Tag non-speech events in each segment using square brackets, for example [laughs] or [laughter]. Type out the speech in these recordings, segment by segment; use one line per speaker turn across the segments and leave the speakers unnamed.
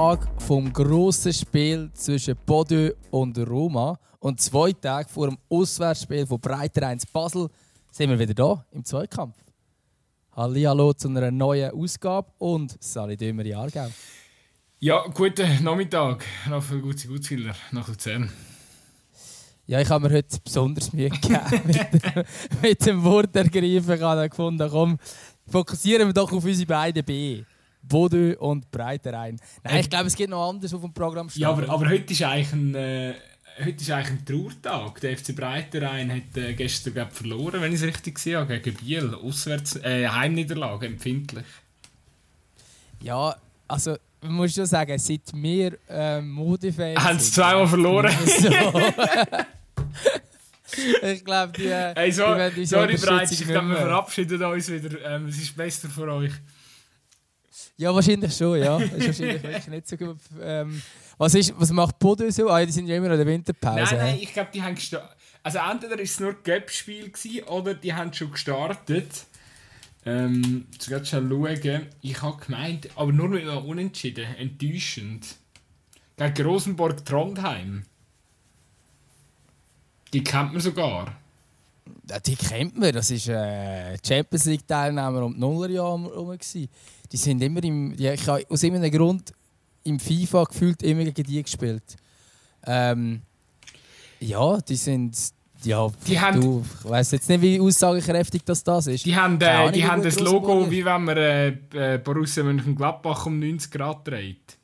Tag vom grossen Spiel zwischen Bordeaux und Roma und zwei Tage vor dem Auswärtsspiel von Breiter 1 Basel sind wir wieder da im Zweikampf. Hallo zu einer neuen Ausgabe und Sali Dömer in Aargau.
Ja, guten Nachmittag, Raphael Gutzi Gutzwiller nach Luzern.
Ja, ich habe mir heute besonders Mühe gegeben mit, [laughs] mit dem Wort ergreifen. Ich habe gefunden, komm, fokussieren wir doch auf unsere beiden B. Bodø und Breiterein. Nein, ich glaube, es geht noch anders auf dem Programm.
Ja, aber, aber heute ist eigentlich ein, äh, heute ist eigentlich ein Trauertag. Der FC Breiterein hat äh, gestern glaub, verloren, wenn ich es richtig sehe, gegen Biel. Auswärts, äh, Heimniederlage, empfindlich.
Ja, also man muss schon sagen, seit wir ähm, Modefans
Haben sie zweimal verloren. [laughs] So. [laughs]
ich glaube, die,
hey, so, die sorry, Breitsch, ich glaube, wir verabschieden uns wieder. Ähm, es ist besser für euch.
Ja, wahrscheinlich schon, ja. Das ist wahrscheinlich wirklich nicht so gut. Ähm, was, ist, was macht Bodo so? Ah, die sind ja immer in der Winterpause.
Nein, nein, ich glaube, die haben gestartet. Also entweder war es nur ein Gap-Spiel oder die haben schon gestartet. Ähm, jetzt schon schauen. Ich habe gemeint, aber nur mit einem Unentschieden. Enttäuschend. Gegen Rosenborg Trondheim. Die kennt man sogar.
Die kennt man. Das war äh, Champions League-Teilnehmer um die Nullerjahre herum. Die sind immer im. Ja, ich habe aus irgendeinem Grund im FIFA gefühlt immer gegen die gespielt. Ähm, ja, die sind. Ja,
die haben,
du, ich weiß jetzt nicht, wie aussagekräftig das, das ist.
Die haben, äh, die haben das Logo, wie wenn man äh, äh, Borussia Mönchengladbach um 90 Grad dreht.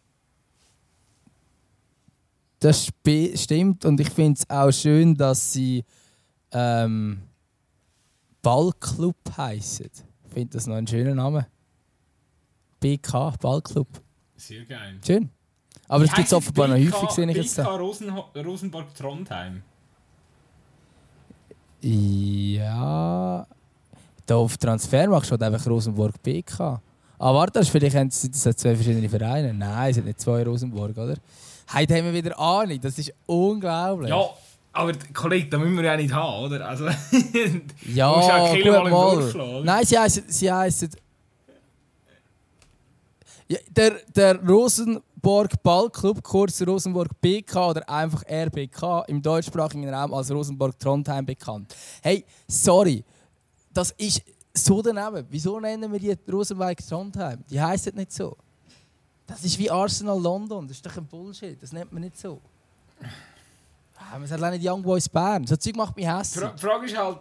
Das stimmt und ich finde es auch schön, dass sie ähm, Ballclub heißen. Ich finde das noch ein schöner Name. BK, Ballclub.
Sehr geil.
Schön. Aber es gibt es offenbar noch häufig, sehe ich jetzt.
BK Rosen Rosenborg Trondheim.
Ja. Da auf Transfer steht einfach Rosenborg BK. Ah, warte, vielleicht haben sie das zwei verschiedene Vereine. Nein, es sind nicht zwei Rosenborg, oder? Heute haben wir wieder Ahnung, das ist unglaublich.
Ja, aber Kollege, da müssen wir ja nicht haben, oder? Also, [laughs]
ja, du musst ja mal. Schlagen, Nein, sie heißen, sie heißen ja, der, der Rosenborg Ballclub, kurz Rosenborg BK oder einfach RBK, im deutschsprachigen Raum als Rosenborg Trondheim bekannt. Hey, sorry, das ist so daneben. Wieso nennen wir die Rosenborg Trondheim? Die heißen nicht so. Das ist wie Arsenal London. Das ist doch ein Bullshit. Das nennt man nicht so. Ah, man sagt auch nicht Young Boys Bern. So Zeug macht mich hässlich.
Die Frage ist halt,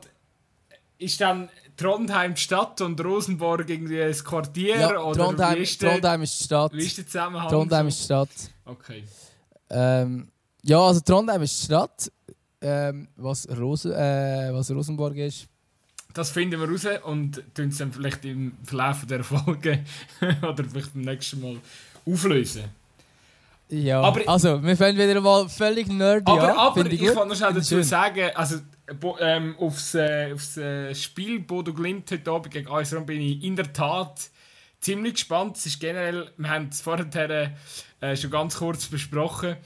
ist dann Trondheim die Stadt und Rosenborg irgendwie das Quartier?
Ja,
oder
Trondheim, ist der, Trondheim ist die Stadt.
Wie ist der Zusammenhang?
Trondheim ist die Stadt.
Okay.
Ähm, ja, also Trondheim ist die Stadt. Ähm, was, Rosen, äh, was Rosenborg ist.
Das finden wir raus und tun es dann vielleicht im Verlauf der Folge [laughs] oder vielleicht beim nächsten Mal auflösen.
Ja, aber, also wir fangen wieder mal völlig nerdy
aber, an. Aber ich, ich kann noch schnell dazu sagen, also ähm, aufs, äh, aufs äh, Spiel Bodo Glimt heute Abend gegen Rom bin ich in der Tat ziemlich gespannt. Es ist generell, wir haben es vorher äh, schon ganz kurz besprochen,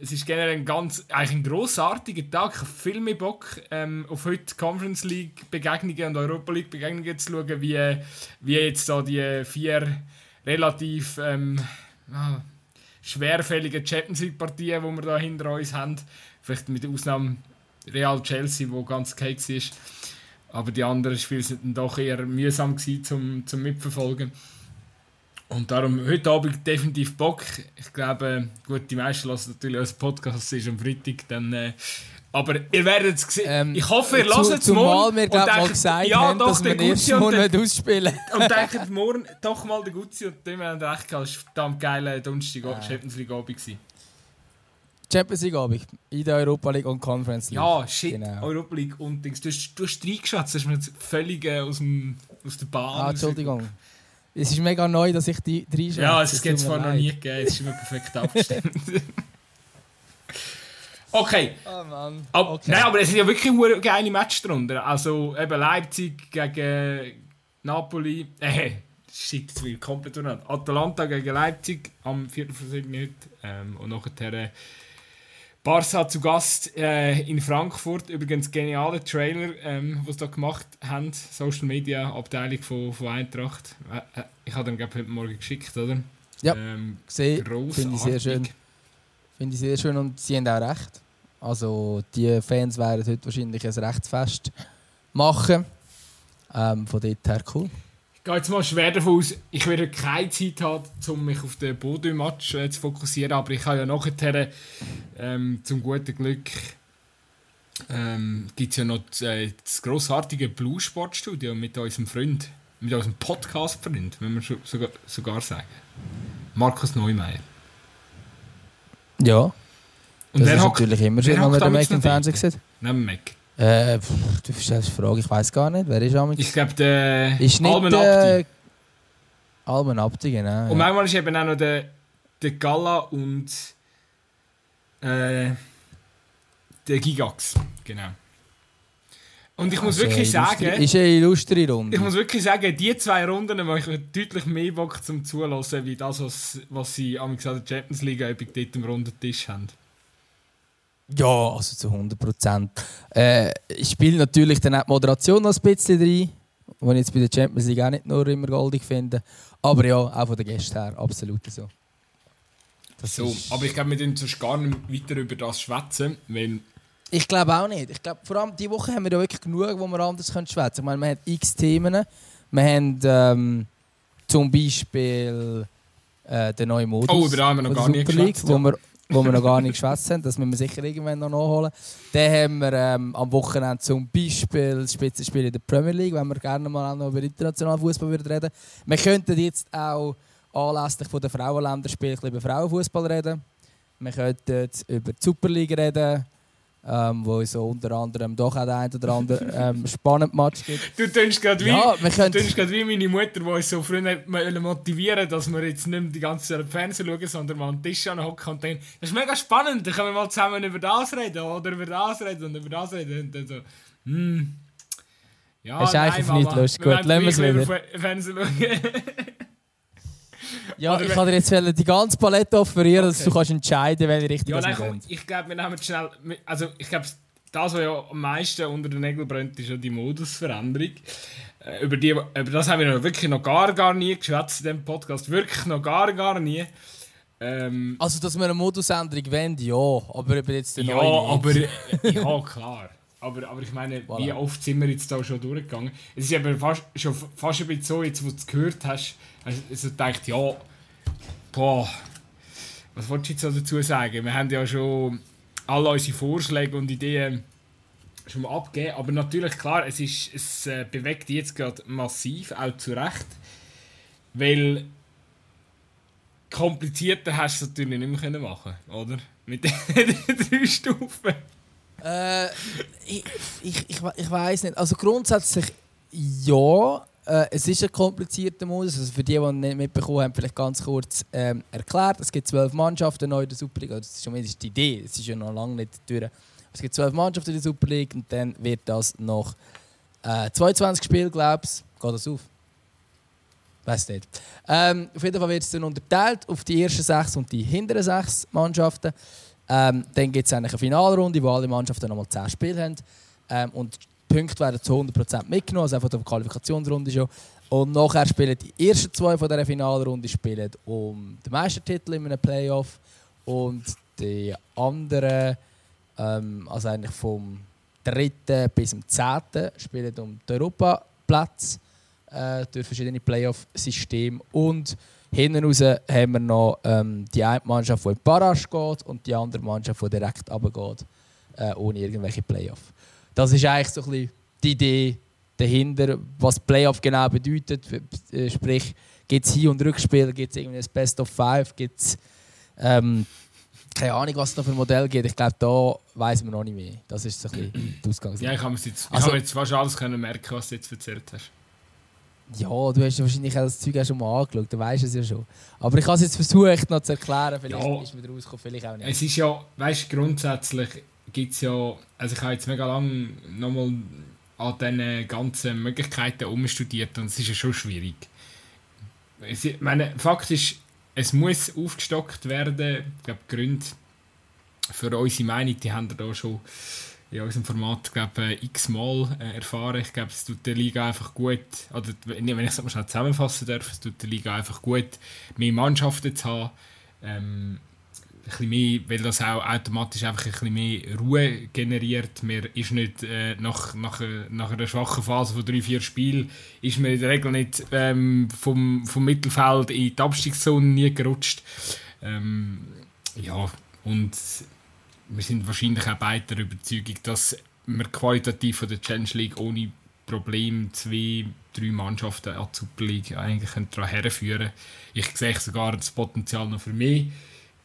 es ist generell ein ganz, eigentlich ein grossartiger Tag. Ich habe viel mehr Bock ähm, auf heute Conference League Begegnungen und Europa League Begegnungen zu schauen, wie, wie jetzt da die vier relativ ähm, ah, schwerfälligen Champions League Partien, die wir da hinter uns haben. Vielleicht mit Ausnahme Real Chelsea, wo ganz okay war. Aber die anderen Spiele sind doch eher mühsam gewesen zum, zum Mitverfolgen. Und darum heute Abend definitiv Bock. Ich glaube, gut, die meisten lassen natürlich als Podcast, ist am Freitag, dann... Äh, aber ihr werdet es sehen. Ähm, ich hoffe, ihr lasst es
morgen. Wir glaube mal gesagt ja, haben, doch, dass wir nächsten Monat ausspielen. [laughs]
und denkt [laughs] morgen doch mal der Gutzi und dem haben recht gehabt. Es war verdammt geiler Donnerstag, ja. Champions League Abend.
Champions League Abend in der Europa League und Conference League.
Ja, shit, genau. Europa League und Dings. Du hast, du hast reingeschätzt, das ist mir jetzt völlig äh, aus, dem, aus der Bahn.
Ah, Entschuldigung. Es ist mega neu, dass ich die reinschätze.
Ja, es gibt es vorher noch nie gegeben. Es ist immer perfekt abgestimmt. [laughs] okay.
Oh Mann.
Ab, okay. Nein, aber es sind ja wirklich ein geile Match drunter. Also eben Leipzig gegen Napoli. Äh, shit, jetzt will komplett durcheinander. Atalanta gegen Leipzig am 4. Minute. Ähm, und nachher Barca zu Gast äh, in Frankfurt. Übrigens genialer Trailer, ähm, was da gemacht haben. Social Media Abteilung von, von Eintracht. Äh, äh ich habe den glaube heute Morgen geschickt, oder?
Ja, ähm, gesehen, finde ich sehr schön. Finde ich sehr schön und sie haben auch recht. Also die Fans werden heute wahrscheinlich ein Rechtsfest machen. Ähm, von dort her cool.
Ich gehe jetzt mal schwer davon aus, ich werde keine Zeit haben, um mich auf den Bodo-Match äh, zu fokussieren, aber ich habe ja nachher ähm, zum guten Glück ähm, gibt es ja noch das, äh, das grossartige Blue Sportstudio mit unserem Freund, mit unserem Podcast-Freund, wenn wir sogar, sogar sagen. Markus Neumeier.
Ja. Und das ist natürlich immer schön, wenn man den Mac im Fernsehen sieht.
Neben Mac.
Äh, pff, du stellst die Frage, ich weiß gar nicht. Wer ist Amix?
Ich glaube, der
ist nicht,
Abdi.
Äh, Almen Abdi, genau.
Und manchmal ist eben auch noch der, der Gala und äh, der Gigax. Genau. Und ich muss wirklich sagen...
Ist eine illustre Runde.
Ich muss wirklich sagen, die zwei Runden machen deutlich mehr Bock zum Zulassen, wie das, was, was sie am Champions League dort am runden Tisch haben.
Ja, also zu 100 Prozent. Äh, ich spiele natürlich dann auch die Moderation noch ein bisschen rein, die ich jetzt bei der Champions League auch nicht nur immer goldig finde. Aber ja, auch von den Gästen her, absolut so.
Das so, aber ich glaube, wir dürfen sonst gar nicht weiter über das schwätzen, weil...
Ich glaube auch nicht. Ich glaube, vor allem diese Woche haben wir ja wirklich genug, wo wir anders schwätzen können. Ich meine, wir haben x Themen. Wir haben ähm, zum Beispiel äh, den neuen Modus.
Oh, über den haben wir noch gar nicht geschwätzt.
Wo wir wo wir noch gar nicht geschwätzt haben. Das müssen wir sicher irgendwann noch nachholen. Dann haben wir ähm, am Wochenende zum Beispiel das Spitzenspiel in der Premier League, wenn wir gerne mal auch noch über internationalen Fußball reden Wir könnten jetzt auch anlässlich von der Frauenländerspiel über Frauenfußball reden. Wir könnten über die Superliga reden ähm, wo es so unter anderem doch auch ein oder andere ähm, [laughs] spannend Match gibt.
Du tust gerade wie, ja, wie meine Mutter, die uns so früher motivieren dass wir jetzt nicht mehr die ganze Zeit Fernsehen schauen, sondern mal am Tisch anhocken und denken, das ist mega spannend, dann können wir mal zusammen über das reden oder über das reden und über das reden. Und dann so, hm.
Ja, das ist eigentlich nein, nicht lustig. Gut, lassen wir es wieder. Fernsehen schauen. [laughs] Ja, Oder ich kann dir jetzt die ganze Palette offerieren, okay. dass du kannst entscheiden welche Richtung
ja, nein, komm, Ich glaube, wir nehmen schnell... Also ich glaube, das, was ja am meisten unter den Nägeln brennt, ist ja die Modusveränderung. Äh, über, die, über das haben wir noch wirklich noch gar, gar nie geschwätzt in diesem Podcast. Wirklich noch gar, gar nie. Ähm,
also, dass wir eine Modusänderung wollen, ja. Aber über jetzt
den Ja, aber... ja, klar. Aber, aber ich meine, voilà. wie oft sind wir jetzt da schon durchgegangen? Es ist aber fast, schon fast ein bisschen so, jetzt wo du es gehört hast, also, also denkt, ja, boah, was wollte ich jetzt dazu sagen? Wir haben ja schon alle unsere Vorschläge und Ideen schon mal abgegeben, aber natürlich, klar, es, ist, es äh, bewegt jetzt gerade massiv, auch zu Recht, weil komplizierter hast du es natürlich nicht mehr machen oder? Mit [laughs] den drei Stufen.
Äh, ich, ich, ich, ich weiß nicht. Also grundsätzlich ja. Äh, es ist ein komplizierter Modus. Also für die, die nicht mitbekommen haben, vielleicht ganz kurz ähm, erklärt. Es gibt zwölf Mannschaften neu in der Super League. Das ist zumindest die Idee. Es ist ja noch lange nicht durch. Es gibt zwölf Mannschaften in der Super League und dann wird das noch äh, 22 Spiele, glaube ich. Geht das auf? Weiß nicht. Ähm, auf jeden Fall wird es dann unterteilt auf die ersten sechs und die hinteren sechs Mannschaften. Ähm, dann gibt es eine Finalrunde, wo alle Mannschaften nochmal 10 Spiele haben. Ähm, und die Punkte werden zu 100% mitgenommen, also von der Qualifikationsrunde schon. Und nachher spielen die ersten zwei von dieser Finalrunde spielen um den Meistertitel in einem Playoff. Und die anderen, ähm, also eigentlich vom dritten bis zum zehnten, spielen um den Europaplatz äh, durch verschiedene Playoff-Systeme. Und Hinten raus haben wir noch ähm, die eine Mannschaft, die in Barrage geht und die andere Mannschaft, die direkt runtergeht, äh, ohne irgendwelche Playoff. Das ist eigentlich so ein bisschen die Idee dahinter, was Playoff genau bedeutet. Äh, sprich, gibt es Hin- und Rückspiel, gibt es irgendwie ein Best of Five, gibt es ähm, keine Ahnung, was es da für ein Modell gibt. Ich glaube, da weiß man noch nicht mehr. Das ist so ein bisschen die Ausgangslage.
Ja, ich habe jetzt, also, jetzt fast alles können merken, was du jetzt erzählt hast.
Ja, du hast wahrscheinlich auch das Zeug auch schon mal angeschaut, du weißt es ja schon. Aber ich habe es jetzt versucht noch zu erklären, vielleicht ja, ist mir rausgekommen, vielleicht auch nicht.
Es ist ja, weißt du, grundsätzlich gibt es ja, also ich habe jetzt mega lange nochmal an diesen ganzen Möglichkeiten umstudiert und es ist ja schon schwierig. Ich meine, Fakt ist, es muss aufgestockt werden. Ich glaube, die Gründe für unsere Meinung, die haben wir da schon in unserem Format glaube x-mal äh, erfahren. Ich glaube, es tut der Liga einfach gut, oder wenn ich es mal schnell zusammenfassen darf, es tut der Liga einfach gut, mehr Mannschaften zu haben. Ähm, bisschen mehr, weil das auch automatisch einfach ein bisschen mehr Ruhe generiert. Man ist nicht äh, nach, nach, nach einer schwachen Phase von drei, vier Spielen ist man in der Regel nicht ähm, vom, vom Mittelfeld in die Abstiegszone nie gerutscht. Ähm, ja, und wir sind wahrscheinlich auch beide der Überzeugung, dass wir qualitativ von der Challenge League ohne Problem zwei, drei Mannschaften an die Super League eigentlich daran herführen Ich sehe sogar das Potenzial noch für mich.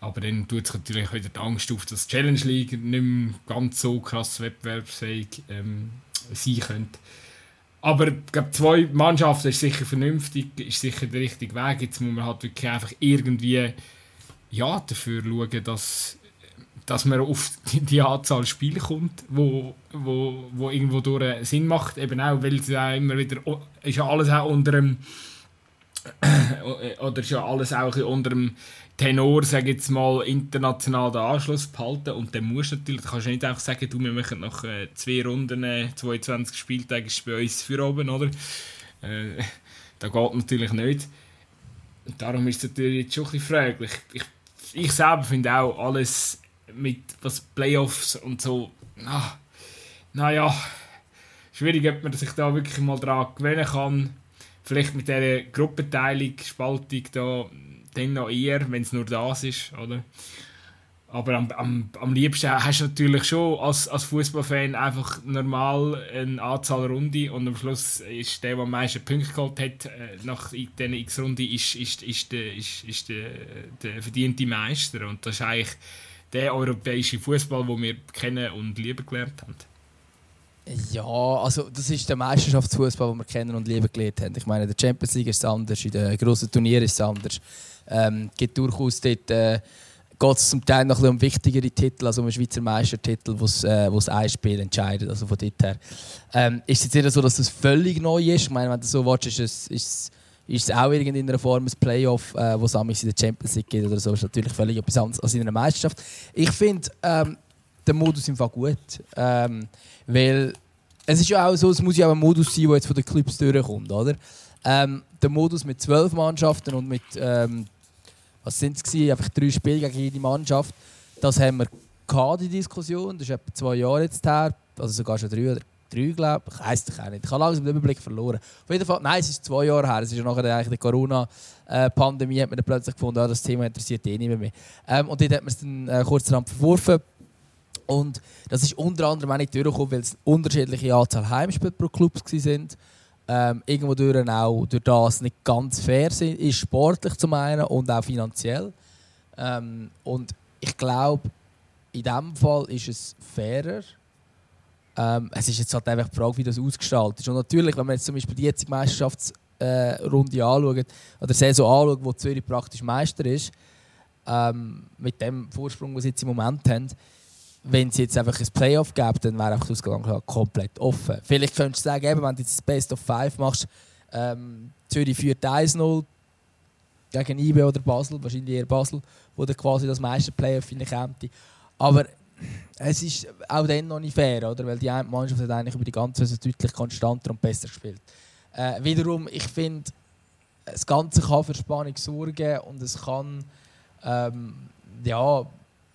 Aber dann tut sich natürlich wieder die Angst auf, dass die Challenge League nicht mehr ganz so krass wettbewerbsfähig ähm, sein könnte. Aber ich glaube, zwei Mannschaften ist sicher vernünftig, ist sicher der richtige Weg. Jetzt muss man halt wirklich einfach irgendwie ja, dafür schauen, dass, dass man auf die Anzahl Spiele kommt, wo, wo, wo irgendwo durch Sinn macht. Eben auch, weil es ja immer wieder ist ja alles auch unter dem [clears throat] oder ist ja alles auch unter dem Tenor, sage jetzt mal, international den Anschluss behalten und dann musst du natürlich, du kannst nicht einfach sagen, du, wir machen nach äh, zwei Runden, äh, 22 Spieltage ist bei uns für oben, oder? Äh, [laughs] das geht natürlich nicht. Und darum ist es natürlich jetzt schon ein bisschen fraglich. Ich, ich selber finde auch alles mit was Playoffs und so, na, naja, schwierig, ob man sich da wirklich mal dran gewöhnen kann. Vielleicht mit dieser Gruppenteilung, Spaltung da, dann noch eher, wenn es nur das ist, oder? Aber am, am, am liebsten hast du natürlich schon als, als Fußballfan einfach normal eine Anzahl Runde und am Schluss ist der, der am meisten Punkte geholt hat, äh, nach dieser X-Runde, ist, ist, ist, der, ist, ist der, der verdiente Meister. Und das ist eigentlich der europäische Fußball, den wir kennen und lieben gelernt haben.
Ja, also das ist der Meisterschaftsfußball, den wir kennen und lieben gelernt haben. Ich meine, der Champions League ist anders, in den grossen Turnieren ist es anders. Ähm, gibt durchaus dort, äh, geht es zum Teil noch um wichtigere Titel, also um einen Schweizer Meistertitel, wo es äh, ein Spiel entscheidet. Also von dort her. Ähm, ist es jetzt nicht so, dass das völlig neu ist. Ich meine, wenn du so willst, ist es, ist, ist es auch in irgendeiner Form ein Playoff, äh, wo es in der Champions League geht oder so. Ist natürlich völlig etwas anderes als in einer Meisterschaft. Ich finde ähm, den Modus im Fall gut. Ähm, weil es ist ja auch so, es muss ja auch ein Modus sein, der jetzt von den Clubs durchkommt, oder? Ähm, der Modus mit zwölf Mannschaften und mit ähm, was sind es einfach drei Spiele gegen jede Mannschaft. Das haben wir gehabt, die Diskussion. Das ist etwa zwei Jahre jetzt her, also sogar schon drei oder drei, glaube ich. Ich weiß es auch nicht. Ich habe langsam den Überblick verloren. Auf jeden Fall, nein, es ist zwei Jahre her. Es ist ja nachher eigentlich die Corona-Pandemie, hat man dann plötzlich gefunden, ja, das Thema interessiert eh nicht mehr. Ähm, und dort hat man es dann äh, kurzerhand verworfen. Und das ist unter anderem auch nicht durchgekommen, weil es unterschiedliche Anzahl Heimspiele pro Club waren ähm, irgendwo durch auch durch das nicht ganz fair sind, ist sportlich zum einen und auch finanziell. Ähm, und ich glaube, in diesem Fall ist es fairer. Ähm, es ist jetzt halt einfach die Frage, wie das ausgestaltet ist. Und natürlich, wenn man jetzt zum Beispiel die jetzige Meisterschaftsrunde äh, anschaut, oder Saison anschaut, wo Zürich praktisch Meister ist, ähm, mit dem Vorsprung, den sie jetzt im Moment haben, wenn es jetzt einfach ein Playoff gäbe, dann wäre einfach das Ausgang komplett offen. Vielleicht könntest du sagen, eben, wenn du jetzt das Best of Five machst, ähm, Zürich führt 1-0 gegen IB oder Basel, wahrscheinlich eher Basel, wo dann quasi das meiste Playoff käme. Aber es ist auch dann noch nicht fair, oder? weil die Mannschaft hat eigentlich über die ganze Saison deutlich konstanter und besser gespielt. Äh, wiederum, ich finde, das Ganze kann für Spannung sorgen und es kann ähm, ja,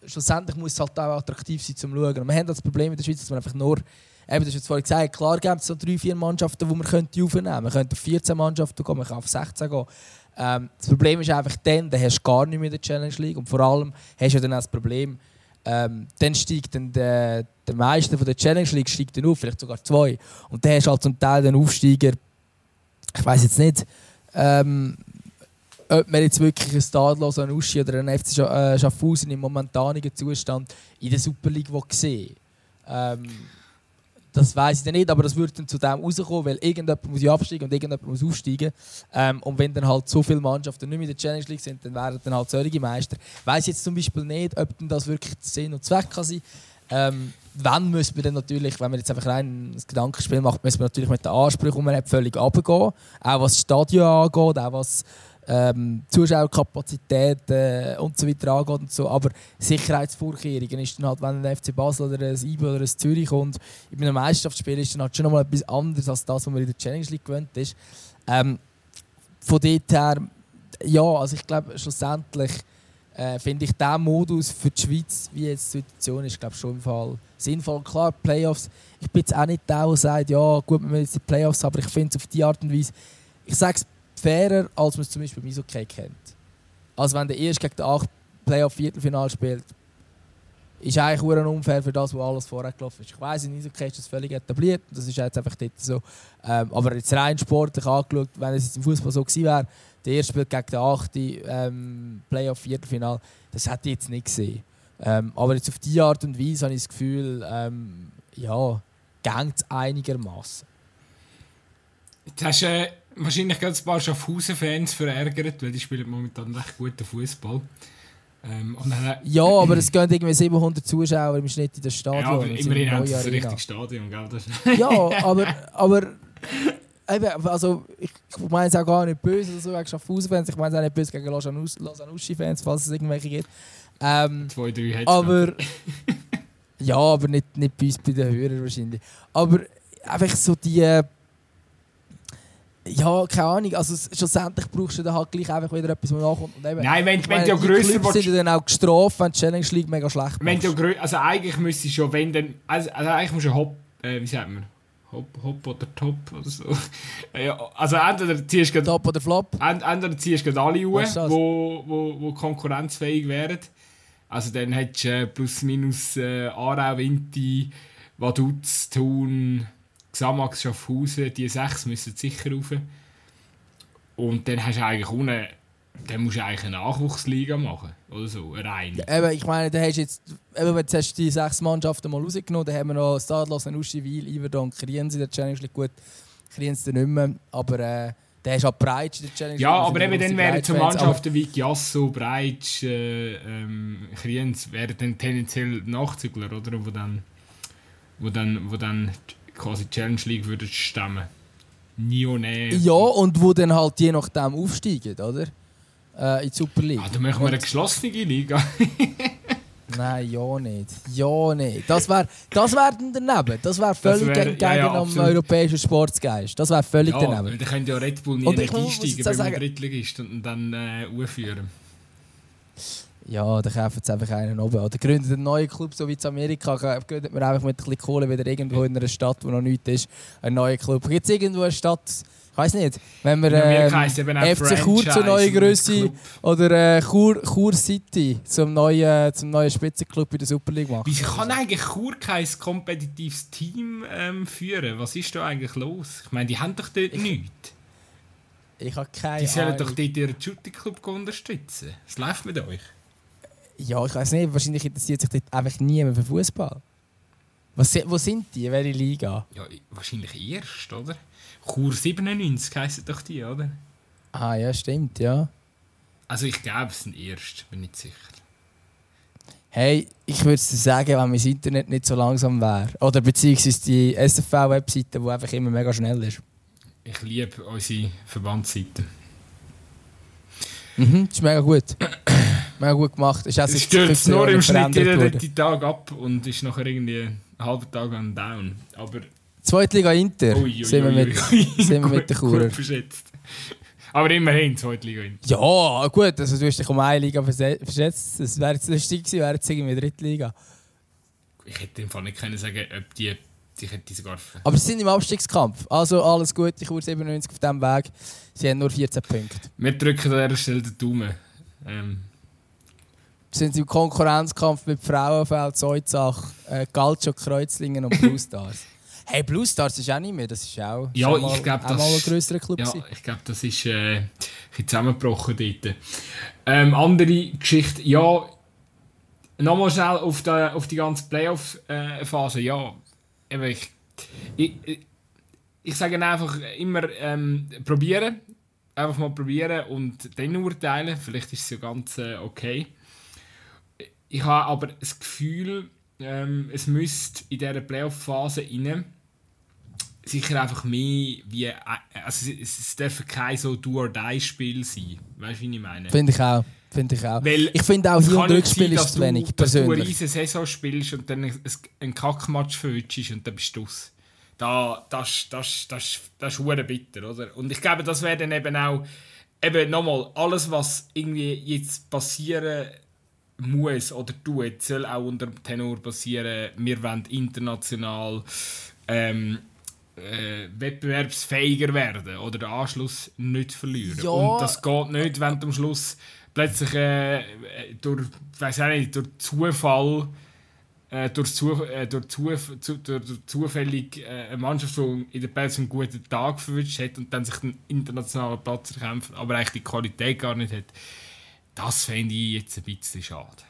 schlussendlich muss es halt auch attraktiv sein zum Schauen. Und wir haben das Problem in der Schweiz, dass wir einfach nur, eben, das ist jetzt vorhin gesagt, klar gibt es so drei, vier Mannschaften, die man könnte aufnehmen könnte. Man könnte auf 14 Mannschaften gehen, man kann auf 16 gehen. Ähm, das Problem ist einfach dann, dann hast du gar nicht mehr die Challenge League und vor allem hast du dann auch das Problem, ähm, dann steigt dann der, der Meister von der Challenge League steigt dann auf, vielleicht sogar zwei. Und dann hast du halt zum Teil den Aufsteiger, ich weiß jetzt nicht, ähm, ob man jetzt wirklich ein Stadlos, ein Uschi oder ein FC äh, Schaffhausen im momentanigen Zustand in der Super League sehen ähm, das weiß ich dann nicht, aber das würde dann zu dem rauskommen, weil irgendjemand muss absteigen und irgendjemand muss aufsteigen. Ähm, und wenn dann halt so viele Mannschaften nicht mehr in der Challenge League sind, dann wären dann halt solche Meister. Ich weiß jetzt zum Beispiel nicht, ob denn das wirklich Sinn und Zweck kann sein. Ähm, wenn müssen wir dann natürlich, wenn man jetzt einfach rein ein Gedankenspiel macht, müssen wir natürlich mit den Ansprüchen, die man hat, völlig runtergehen. Auch was das Stadion angeht, auch was ähm, Zuschauerkapazität äh, und so weiter angeht und so. Aber Sicherheitsvorkehrungen ist dann halt, wenn ein FC Basel oder ein IB oder ein Zürich kommt, in einem Meisterschaftsspiel ist dann halt schon nochmal etwas anderes als das, was man in der Challenge League gewöhnt ist. Ähm, von dort her, ja, also ich glaube schlussendlich äh, finde ich diesen Modus für die Schweiz, wie jetzt die Situation ist, glaube schon im Fall sinnvoll. Klar, Playoffs, ich bin jetzt auch nicht der, der sagt, ja gut, wir müssen jetzt die Playoffs, aber ich finde es auf die Art und Weise, ich sage es fairer, als man es zum Beispiel beim Eishockey kennt. Also wenn der erste gegen den 8 Playoff-Viertelfinal spielt, ist eigentlich unfair für das, was alles vorher gelaufen ist. Ich weiss, in Eishockey ist das völlig etabliert, das ist jetzt einfach dort so. Ähm, aber jetzt rein sportlich angeschaut, wenn es jetzt im Fußball so gewesen wäre, der erste spielt gegen den 8. Ähm, Playoff-Viertelfinal, das hätte ich jetzt nicht gesehen. Ähm, aber jetzt auf diese Art und Weise habe ich das Gefühl, ähm, ja, geht es einigermaßen.
Jetzt hast du äh, wahrscheinlich ganz ein paar Schaffhausen-Fans verärgert, weil die spielen momentan recht guten Fußball. Ähm,
dann, ja, aber es gehen irgendwie 700 Zuschauer im Schnitt in das Stadion. Ja,
aber immerhin haben sie ein richtiges Stadion, gell?
ja, [laughs] aber, aber also ich, ich meine es auch gar nicht böse oder so gegen Schaffhausen-Fans, ich meine es auch nicht böse gegen Lausanne-Uschi-Fans, falls es irgendwelche gibt. Ähm,
Zwei, drei
Aber... [laughs] ja, aber nicht, nicht bei uns, bei den Hörern wahrscheinlich. Aber einfach so die ja, keine Ahnung. Also schlussendlich brauchst du dann halt gleich einfach wieder etwas, was nachkommt. Und eben,
Nein, wenn, wenn du ja grösser
willst... sind dann auch gestraft, wenn die Challenge League mega schlecht
wenn du Also eigentlich müsstest du schon, wenn dann... Also, also eigentlich musst du Hop... Äh, wie sagt man? Hop, Hop oder Top oder so. [laughs] ja, also entweder ziehst du...
Top oder Flop?
Entweder ziehst du alle raus, wo, wo, wo konkurrenzfähig wären. Also dann hättest du äh, plus minus äh, Aarau, Winti, Vaduz, Thun... Xamax Schaffhausen, die sechs müssen sicher rauf. Und dann hast du eigentlich unten, dann musst du eigentlich eine Nachwuchsliga machen. Oder so, rein.
Ja, eben, ich meine, da hast jetzt, eben, jetzt hast du die sechs Mannschaften mal rausgenommen, dann haben wir noch Stadlos, Uschi, Wil, Iverdon Kriens in der Challenge League. Gut, Kriens dann nicht mehr, aber äh, dann hast du auch Breitsch in der Challenge
Ja, aber eben dann wären zu Mannschaften wie Giasso, Breitsch, äh, ähm, Kriens, wären dann tendenziell Nachzügler, oder? Wo dann, wo dann, wo dann quasi Challenge League würden stemmen. Nione.
Ja, und wo dann halt je nachdem aufsteigen, oder? Äh, in die Super League.
Ah, dann machen wir eine geschlossene Liga. [laughs]
Nein, ja nicht. Ja nicht. Das wäre das wär daneben. Das wäre völlig das wär, gegen ja, ja, am europäischen Sportsgeist. Das wäre völlig
ja,
daneben.
Dann könnte ja Red Bull nie nicht einsteigen beim Drittligist und dann äh, aufführen.
Ja, dann kaufen sie einfach einen oben. Oder gründet einen neuen Club, so wie in Amerika. Gründet man einfach mit ein bisschen Kohle wieder irgendwo in einer Stadt, wo noch nichts ist, einen neuen Club. Gibt es irgendwo eine Stadt, ich weiß nicht, wenn wir ähm, FC Chur zur neuen Größe oder äh, Chur, Chur City zum neuen, zum neuen Spitzenclub in der Super League machen.
Wie kann eigentlich Chur kein kompetitives Team ähm, führen? Was ist da eigentlich los? Ich meine, die haben doch dort ich, nichts.
Ich habe keine
Die sollen Ahnung. doch dort ihren Shooting Club unterstützen. Was läuft mit euch?
Ja, ich weiß nicht, wahrscheinlich interessiert sich dort einfach niemand für Fußball. wo sind die? Welche Liga?
Ja, wahrscheinlich erst, oder? Chur 97 heisst doch die, oder?
Ah, ja, stimmt, ja.
Also ich glaube, es sind erst, bin nicht sicher.
Hey, ich würde sagen, wenn mein Internet nicht so langsam wäre. Oder beziehungsweise die SFV-Webseite, die einfach immer mega schnell ist.
Ich liebe unsere Verbandsseite.
Mhm, ist mega gut. Mega gut gemacht.
Ist es stürzt nur im Schnitt jeden Tag ab und ist nachher irgendwie einen halben Tag an Down. Aber
Zweitliga Inter ui, ui, sind wir mit, [laughs] sind wir mit der Churer.
Aber immerhin Zweitliga Inter.
Ja, gut, also du hast dich um eine Liga verschätzt. Das wäre jetzt lustig gewesen, wäre jetzt irgendwie Drittliga.
Ich hätte im Fall nicht können sagen, ob die ich hätte sogar...
Aber sie sind im Abstiegskampf. Also alles gut, ich Chur 97 auf diesem Weg. Sie haben nur 14 Punkte.
Wir drücken an dieser Stelle den Daumen. Ähm,
sind sie im Konkurrenzkampf mit Frauenfeld, Zeuzach, äh, Galcio, Kreuzlingen und Blue Stars. [laughs] hey, Blue Stars ist auch nicht mehr, das ist auch,
ja, mal, ich glaub,
auch das, mal ein grösserer Club.
Ja, ich glaube, das ist äh, ein zusammengebrochen dort. Ähm, andere Geschichte, ja, nochmal schnell auf die, auf die ganze Playoff-Phase, ja, ich, ich, ich, ich sage einfach immer ähm, probieren, einfach mal probieren und dann urteilen, vielleicht ist es ja ganz äh, okay. Ich habe aber das Gefühl, ähm, es müsste in dieser Playoff-Phase rein sicher einfach mehr wie. Äh, also es, es dürfen kein so Do-or-Die-Spiel sein. Weißt du, wie ich meine?
Finde ich auch. Finde ich auch. Weil ich finde auch hier und Rückspiel ist zu wenig.
Dass du eine riesige Saison spielst und dann einen Kackmatch verwünschst und dann bist du aus. Da, das, das, das, das ist bitter, oder? Und ich glaube, das wäre dann eben auch, eben nochmal, alles, was irgendwie jetzt passieren muss oder tut, soll auch unter dem Tenor passieren, wir wollen international ähm, äh, wettbewerbsfähiger werden oder den Anschluss nicht verlieren. Ja. Und das geht nicht, wenn du am Schluss plötzlich äh, durch, weiß nicht, durch Zufall äh, durch, äh, durch, zu, zu, durch, durch zufällig äh, eine Mannschaft, die in der Pels einen guten Tag verwünscht hat und dann sich einen internationalen Platz erkämpft, aber eigentlich die Qualität gar nicht hat, das fände ich jetzt ein bisschen schade.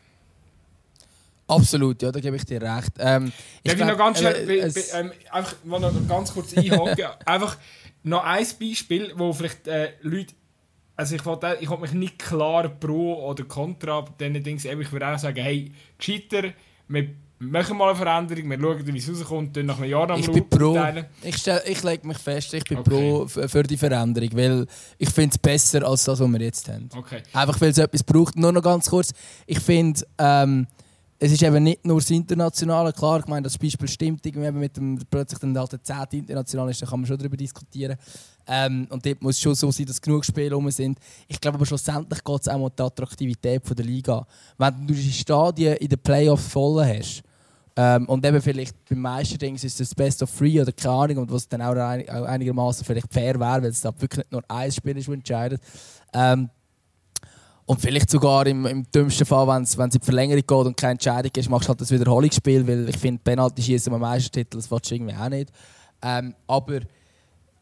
Absolut, ja, da gebe ich dir recht. Ähm,
ich Darf ich noch ganz schnell, äh, ähm, einfach mal noch ganz kurz einhaken, [laughs] einfach noch ein Beispiel, wo vielleicht äh, Leute also ich wollte ich mich nicht klar pro oder contra diesen Dings, ich würde auch sagen, hey, gescheiter, wir machen mal eine Veränderung, wir schauen, wie es rauskommt, dann nach einem Jahr am
Ich bin pro, ich, stell, ich lege mich fest, ich bin okay. pro für die Veränderung, weil ich finde es besser als das, was wir jetzt haben.
Okay.
Einfach weil es etwas braucht. Nur noch ganz kurz, ich finde... Ähm, es ist eben nicht nur das Internationale. Klar, ich meine, das Beispiel stimmt irgendwie mit dem plötzlich dann halt der 10. international ist, da kann man schon darüber diskutieren. Ähm, und dort muss es schon so sein, dass genug Spiele rum sind. Ich glaube aber schlussendlich geht es auch um die Attraktivität der Liga. Wenn du die Stadien in den Playoffs voll hast, ähm, und eben vielleicht beim meisten Dingen ist das Best of Three oder keine Ahnung, und was dann auch, einigermaßen vielleicht fair wäre, weil es da wirklich nicht nur ein Spiel ist, das entscheidet. Ähm, und vielleicht sogar im, im dümmsten Fall, wenn es in die Verlängerung geht und keine Entscheidung ist, machst du halt das Wiederholungsspiel, weil ich finde, Penalty schießen am Meistertitel, das willst du irgendwie auch nicht. Ähm, aber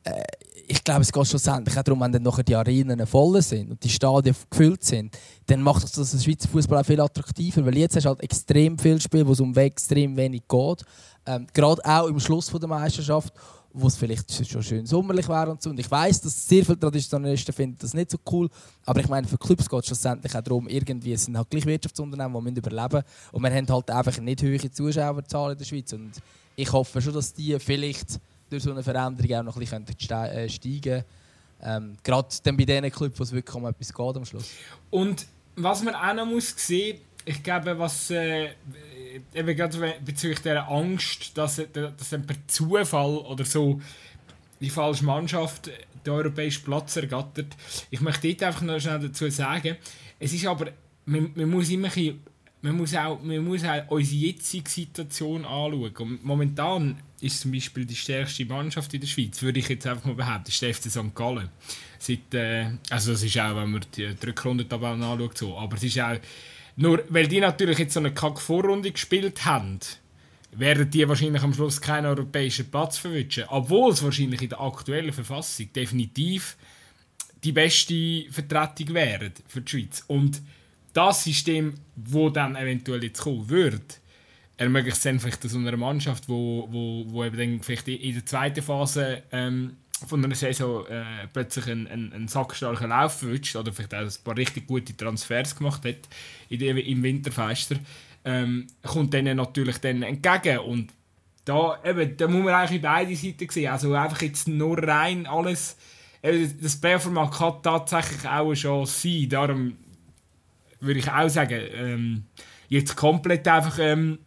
äh, ich glaube, es geht schlussendlich auch darum, wenn dann nachher die Arenen voll sind und die Stadien gefüllt sind, dann macht das den Schweizer Fußball auch viel attraktiver, weil jetzt hast du halt extrem viel Spiel, wo es um extrem wenig geht. Ähm, Gerade auch im Schluss der Meisterschaft wo es vielleicht schon schön sommerlich wäre und so. Und ich weiß, dass sehr viele Traditionalisten finden das nicht so cool, aber ich meine, für Clubs geht es schlussendlich auch darum, irgendwie, es sind halt gleich Wirtschaftsunternehmen, die müssen überleben und wir haben halt einfach nicht hohe Zuschauerzahlen in der Schweiz und ich hoffe schon, dass die vielleicht durch so eine Veränderung auch noch ein bisschen äh, steigen. Ähm, Gerade dann bei den Clubs, wo es wirklich um etwas geht am Schluss.
Und was man auch noch muss sehen, ich glaube, was äh, eben gerade bezüglich der Angst, dass, dass dann per Zufall oder so die falsche Mannschaft den europäischen Platz ergattert. Ich möchte dort einfach noch schnell dazu sagen, es ist aber, man, man muss immer ein man muss auch, man muss auch unsere jetzige Situation anschauen. Und momentan ist zum Beispiel die stärkste Mannschaft in der Schweiz, würde ich jetzt einfach mal behaupten, ist der FC St. Gallen. Seit, äh, also das ist auch, wenn man die Rückrundentabellen anschaut, so. aber es ist auch nur weil die natürlich jetzt so eine Kack-Vorrunde gespielt haben, werden die wahrscheinlich am Schluss keinen europäischen Platz verwünschen. Obwohl es wahrscheinlich in der aktuellen Verfassung definitiv die beste Vertretung wäre für die Schweiz. Und das System, wo dann eventuell jetzt kommen würde, ermöglicht es dann vielleicht so einer Mannschaft, wo, wo, wo eben dann vielleicht in der zweiten Phase ähm, von einer Saison äh, plötzlich einen, einen, einen sackstarken Lauf verwünscht oder vielleicht auch ein paar richtig gute Transfers gemacht hat in die, im Winterfester, ähm, kommt denen natürlich dann entgegen. Und da, eben, da muss man eigentlich beide Seiten sehen, also einfach jetzt nur rein alles, eben, das Playoff-Format kann tatsächlich auch Chance sein, darum würde ich auch sagen, ähm, jetzt komplett einfach ähm,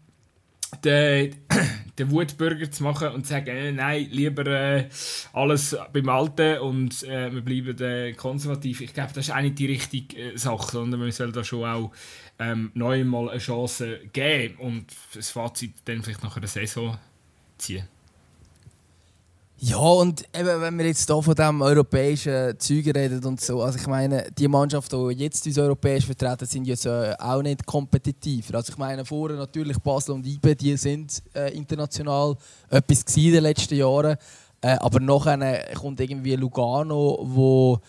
den, [clears throat] den Wutbürger zu machen und zu sagen, äh, nein, lieber äh, alles beim Alten und äh, wir bleiben äh, konservativ. Ich glaube, das ist auch nicht die richtige äh, Sache, sondern man soll da schon auch ähm, neu mal eine Chance geben und das Fazit dann vielleicht nach einer Saison ziehen.
Ja, und eben, wenn wir jetzt hier von diesem europäischen Zeug reden und so, also ich meine, die Mannschaften, die jetzt uns europäisch vertreten, sind jetzt äh, auch nicht kompetitiver. Also ich meine, vorher natürlich Basel und IBE, die sind äh, international etwas in den letzten Jahren. Äh, aber nachher kommt irgendwie Lugano, wo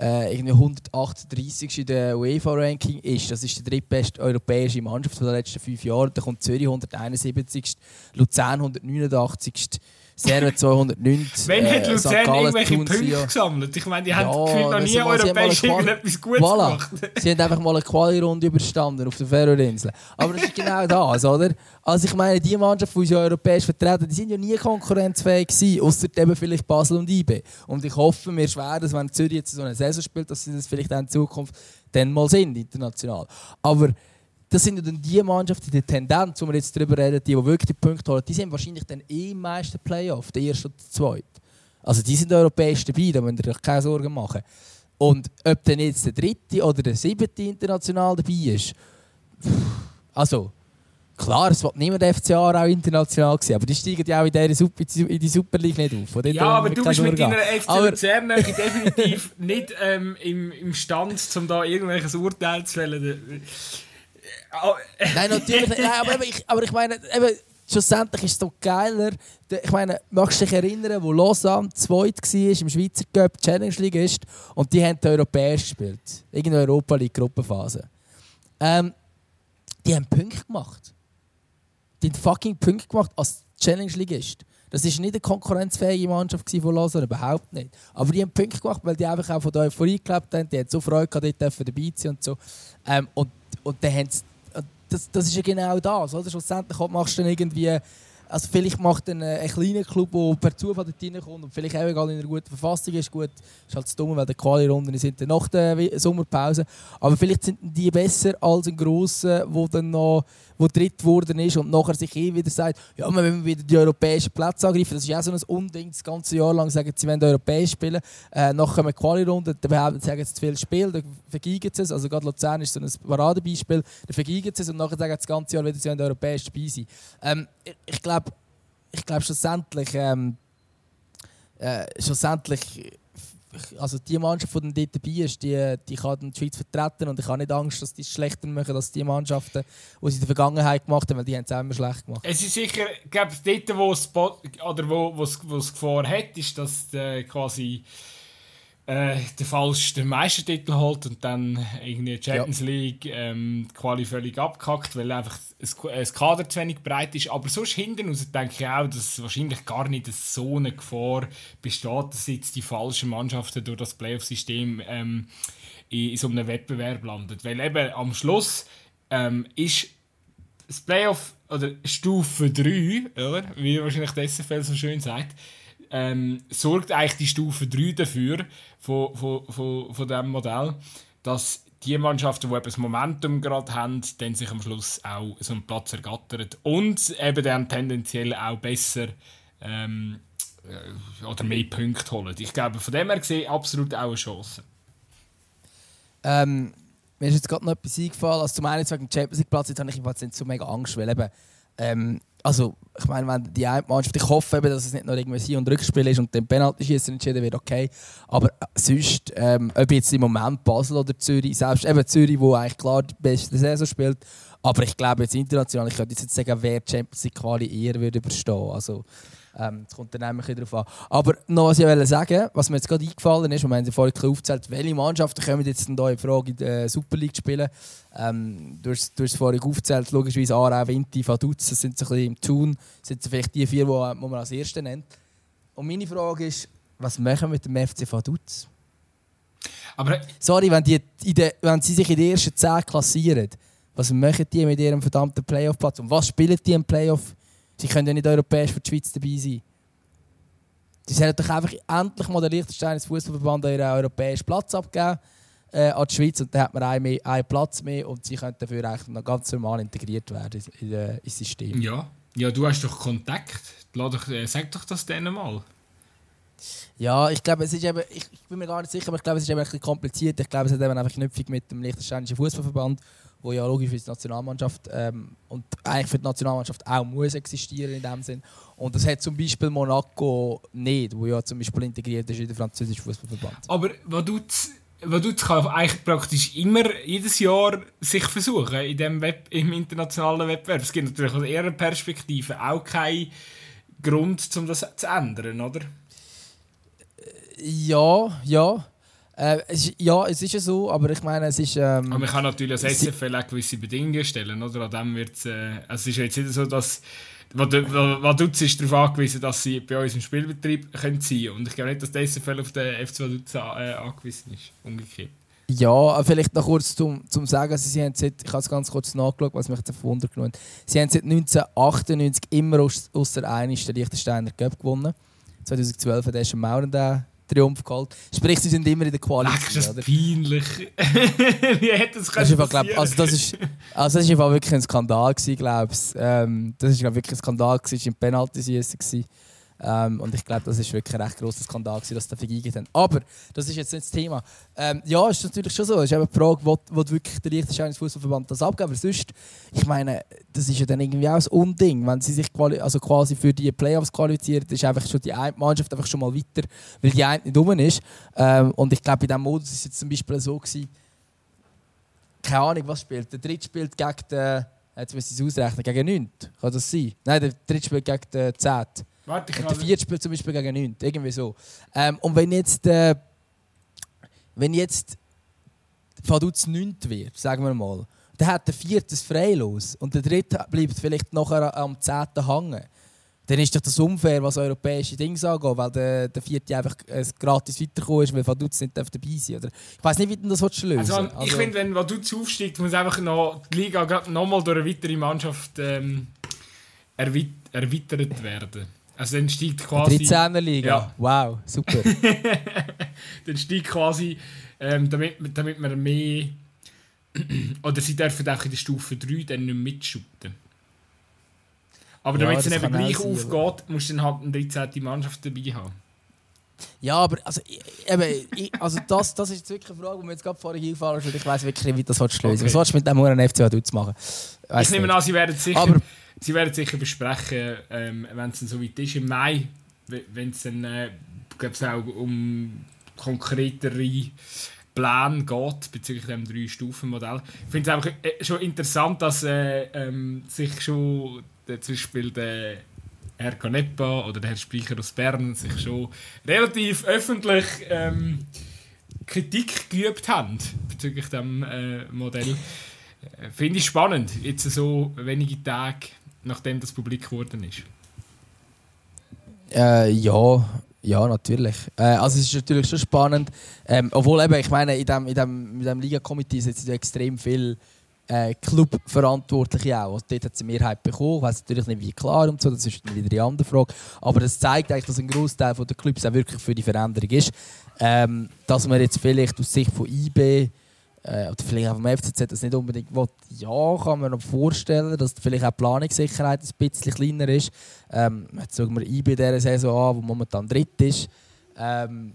äh, irgendwie 138 in der UEFA-Ranking ist. Das ist die drittbeste europäische Mannschaft der letzten fünf Jahre. Dann kommt Zürich 171, Luzern 189 Servet 290.
Wenn äh, hat Luzern irgendwelche Punkte gesammelt? Ich meine, die ja, haben noch nie europäisch irgendetwas Gutes voilà. gemacht.
sie haben einfach mal eine Quali-Runde überstanden auf der Färöerinsel. Aber das ist genau das, oder? Also ich meine, die Mannschaft, die uns ja europäisch vertreten, die sind ja nie konkurrenzfähig gewesen, außer eben vielleicht Basel und IB. Und ich hoffe mir schwer, dass wenn Zürich jetzt so eine Saison spielt, dass sie das vielleicht auch in Zukunft dann mal sind, international. Aber das sind ja dann die Mannschaften, die Tendenz, wo wir jetzt darüber reden, die, die wirklich die Punkte holen, die sind wahrscheinlich dann eh im meisten Playoff, der erste oder der zweite. Also die sind europäisch dabei, da müsst ihr euch keine Sorgen machen. Und ob dann jetzt der dritte oder der siebte international dabei ist, also klar, es wird niemand der FCA auch international gewesen, aber die steigen ja auch in, der Super, in die Super League nicht auf.
Ja, aber du bist mit deiner FC Luzern [laughs] definitiv nicht ähm, im, im Stand, um da irgendwelches Urteil zu fällen. [laughs]
Nein, natürlich nicht. Nein, aber, ich, aber ich meine, eben, schlussendlich ist es doch geiler. Ich meine, magst du dich erinnern, wo Lausanne zweit war im Schweizer Cup, Challenge League ist, und die haben die Europäisch gespielt. Irgendeine Europa League Gruppenphase. Ähm, die haben Punkte gemacht. Die haben fucking Punkte gemacht als Challenge League ist. Das war nicht eine konkurrenzfähige Mannschaft von Lausanne, überhaupt nicht. Aber die haben Punkte gemacht, weil die einfach auch von der Euphorie gelebt haben. Die haben so Freude gehabt, dort dabei zu sein und so. Ähm, und, und dann haben sie das, das ist ja genau das. Oder? Schlussendlich machst du dann irgendwie. Also vielleicht macht ein, ein kleiner Club, der per Zufall dort reinkommt und vielleicht auch in einer guten Verfassung ist, gut, ist halt dumm, weil die Quali-Runden sind dann nach der Sommerpause, aber vielleicht sind die besser als ein grosser, der dann noch wo dritt geworden ist und nachher sich eh wieder sagt, ja, wir wollen wieder die europäischen Plätze angreifen. Das ist auch so ein Unding, das ganze Jahr lang sagen, sie wollen europäisch spielen. Äh, nachher kommen Quali-Runden, dann sagen sie zu viel Spiel, dann vergeigen sie es. Also gerade Luzern ist so ein Paradebeispiel, dann vergeigen sie es und nachher sagen sie das ganze Jahr wieder, sie wollen europäisch dabei sein. Ähm, ich, glaube, ich glaub, schlussendlich, ähm, äh, schlussendlich also die Mannschaft, die dort dabei ist, die, die kann die Schweiz vertreten und ich habe nicht Angst, dass die es schlechter machen als die Mannschaften, die sie in der Vergangenheit gemacht haben, weil die haben es immer schlecht gemacht.
Es ist sicher, ich glaube, dort, wo es, oder wo, wo es, wo es Gefahr hat, ist, dass äh, quasi äh, der falsche Meistertitel holt und dann irgendwie Champions ja. League ähm, die Quali völlig abkackt, weil einfach das Kader zu wenig breit ist. Aber sonst hinten raus denke ich auch, dass wahrscheinlich gar nicht so eine Gefahr besteht, dass jetzt die falschen Mannschaften durch das Playoff-System ähm, in, in, so einem Wettbewerb landen. Weil eben am Schluss ähm, ist das Playoff oder Stufe 3, oder? wie wahrscheinlich der SFL so schön sagt, ähm, sorgt eigentlich die Stufe 3 dafür, von, von, von, von diesem Modell, dass die Mannschaften, die eben das Momentum gerade haben, dann sich am Schluss auch so einen Platz ergattern und eben dann tendenziell auch besser ähm, äh, oder mehr Punkte holen. Ich glaube, von dem her gesehen absolut auch eine Chance.
Ähm, mir ist jetzt gerade noch etwas eingefallen. Also zum einen wegen dem Champions League Platz, jetzt habe ich jetzt so mega Angst, weil eben ähm, also, ich meine, wenn die eine Mannschaft, ich hoffe eben, dass es nicht noch irgendwie Sieg- und Rückspiel ist und dann Penalty schießen entschieden wird, okay. Aber äh, sonst, ähm, ob jetzt im Moment Basel oder Zürich, selbst eben Zürich, wo eigentlich klar die beste Saison spielt, aber ich glaube jetzt international, ich könnte jetzt sagen, wer die Champions League Quali eher würde überstehen. Also, ähm, das kommt dann bisschen darauf an. Aber noch was ich wollte sagen, was mir jetzt gerade eingefallen ist, und wir haben vorhin aufgezählt, welche Mannschaften kommen jetzt denn da in Frage, in der Super League zu spielen. Ähm, du, hast, du hast es vorhin aufgezählt, logischerweise Aarau, Vinti, Vaduz, das sind so ein bisschen im Tun, das sind vielleicht die vier, die, man als Erste nennt. Und meine Frage ist, was machen wir mit dem FC Vaduz?
Aber
Sorry, wenn, die, de, wenn sie sich in den ersten 10 klassieren, was machen die mit ihrem verdammten Playoff-Platz? Und was spielen die im Playoff? Sie können ja nicht europäisch für die Schweiz dabei sein. Sie sollten doch einfach endlich mal der Liechtensteiner Fußballverband ihren europäischen Platz abgeben äh, an die Schweiz und dann hat man einen, mehr, einen Platz mehr und sie können dafür eigentlich noch ganz normal integriert werden in, in, ins System.
Ja. ja, du hast doch Kontakt. Doch, äh, sag doch das denen mal.
Ja, ich glaube, es ist eben, ich, ich, bin mir gar nicht sicher, aber ich glaube, es ist eben ein bisschen kompliziert. Ich glaube, es hat eben einfach Knüpfung mit dem Liechtensteinischen Fußballverband wo ja logisch für die Nationalmannschaft ähm, und eigentlich für die Nationalmannschaft auch muss existieren in dem Sinn. Und das hat zum Beispiel Monaco nicht, wo ja zum Beispiel integriert ist in den französischen Fußballverband.
Aber Vaduz, Vaduz kann eigentlich praktisch immer jedes Jahr sich versuchen in dem Web, im internationalen Wettbewerb. Es gibt natürlich aus ihrer Perspektive auch keinen Grund, um das zu ändern, oder?
Ja, ja. Äh, es, ja, es ist ja so, aber ich meine, es ist. Ähm,
aber man kann natürlich als SFL auch gewisse Bedingungen stellen, oder? An dem wird's, äh, also es ist jetzt nicht so, dass Vaduz ist darauf angewiesen, dass sie bei uns im Spielbetrieb können sein können. Und ich glaube nicht, dass der SFL auf den FC Vaduz äh, angewiesen ist. Umgekehrt.
Ja, vielleicht noch kurz zum, zum Sagen, also sie haben seit, ich habe es ganz kurz nachgeschaut, was mich jetzt Wunder genommen Sie haben seit 1998 immer aus, aus der den Liechtensteiner Cup gewonnen. 2012 hat er schon Mauern den Triumph geholt. Sprich, sie sind immer in der Qualität.
Ach, das ist peinlich. [laughs] Wie hätte das
können das glaub, also das ist, also das ist wirklich ein Skandal glaube ich. Ähm, das war wirklich ein Skandal gewesen, es war im Penalty-Süßen. Ähm, und ich glaube, das ist wirklich ein recht grosser Skandal, gewesen, dass sie dafür eingegeben haben. Aber das ist jetzt nicht das Thema. Ähm, ja, ist natürlich schon so. Es ist eben die Frage, wo, wo wirklich der Liechtensteiner Fußballverband das abgeben. Aber sonst, ich meine, das ist ja dann irgendwie auch ein Unding, wenn sie sich quali also quasi für die Playoffs qualifiziert, ist einfach schon die eine Mannschaft einfach schon mal weiter, weil die eine nicht rum ist. Ähm, und ich glaube, in diesem Modus war es jetzt zum Beispiel so gewesen, keine Ahnung, was spielt. Der Dritte spielt gegen den, jetzt muss ich es ausrechnen, gegen 9. Kann das sein? Nein, der Dritte spielt gegen den 10.
Warte, ich
vierte spielt zum Beispiel gegen 9. Irgendwie so. Ähm, und wenn jetzt, äh, wenn jetzt Vaduz 9 wird, sagen wir mal, dann hat der vierte freilos und der dritte bleibt vielleicht nachher am 10. hängen. Dann ist doch das unfair, was europäische Dinge angeht, weil der, der vierte einfach äh, gratis weitergekommen ist, weil Vaduz nicht dabei sein oder Ich weiß nicht, wie du das lösen
also, also, Ich finde, wenn Vaduz aufsteigt, muss einfach noch die Liga nochmal durch eine weitere Mannschaft ähm, erweitert werden. Also dann steigt quasi...
13er Liga? Ja. Wow, super. [laughs]
dann steigt quasi, ähm, damit, damit man mehr... [clears throat] oder sie dürfen auch in der Stufe 3 dann nicht mitschuten. Aber damit ja, es eben gleich sein, aufgeht, musst du dann halt eine 13. Mannschaft dabei haben.
Ja, aber also, eben, ich, also das, das ist wirklich eine Frage, die mir jetzt gerade vorher eingefallen ist. Ich weiß wirklich nicht, wie das lösen okay. Was sollst du mit dem Uhren FC zu machen?
Weiss ich nehme an, sie werden sicher... Aber, Sie werden sicher besprechen, ähm, wenn es so weit ist im Mai, wenn es dann äh, auch um konkretere Pläne geht bezüglich dem drei Stufen Modell. Ich finde es einfach äh, schon interessant, dass äh, ähm, sich schon äh, zum Beispiel der Herr Canepa oder der Herr Speicher aus Bern sich schon relativ öffentlich ähm, Kritik geübt haben bezüglich dem äh, Modell. Äh, finde ich spannend, jetzt so wenige Tage nachdem das publik geworden ist?
Äh, ja, ja, natürlich. Äh, also es ist natürlich schon spannend. Ähm, obwohl eben, ich meine, in dem, in dem, in dem Liga-Komitee sitzen extrem viele äh, Clubverantwortliche auch. Also dort hat sie Mehrheit bekommen. Ich weiß natürlich nicht, wie klar und so, das ist wieder eine andere Frage. Aber das zeigt eigentlich, dass ein Großteil der Clubs auch wirklich für die Veränderung ist. Ähm, dass man jetzt vielleicht aus Sicht von IB äh, oder vielleicht auch vom FCZ das nicht unbedingt will. Ja, kann man noch vorstellen, dass vielleicht auch die Planungssicherheit ein bisschen kleiner ist. Ähm, jetzt schauen wir IB dieser Saison an, wo momentan dritt ist. Ähm,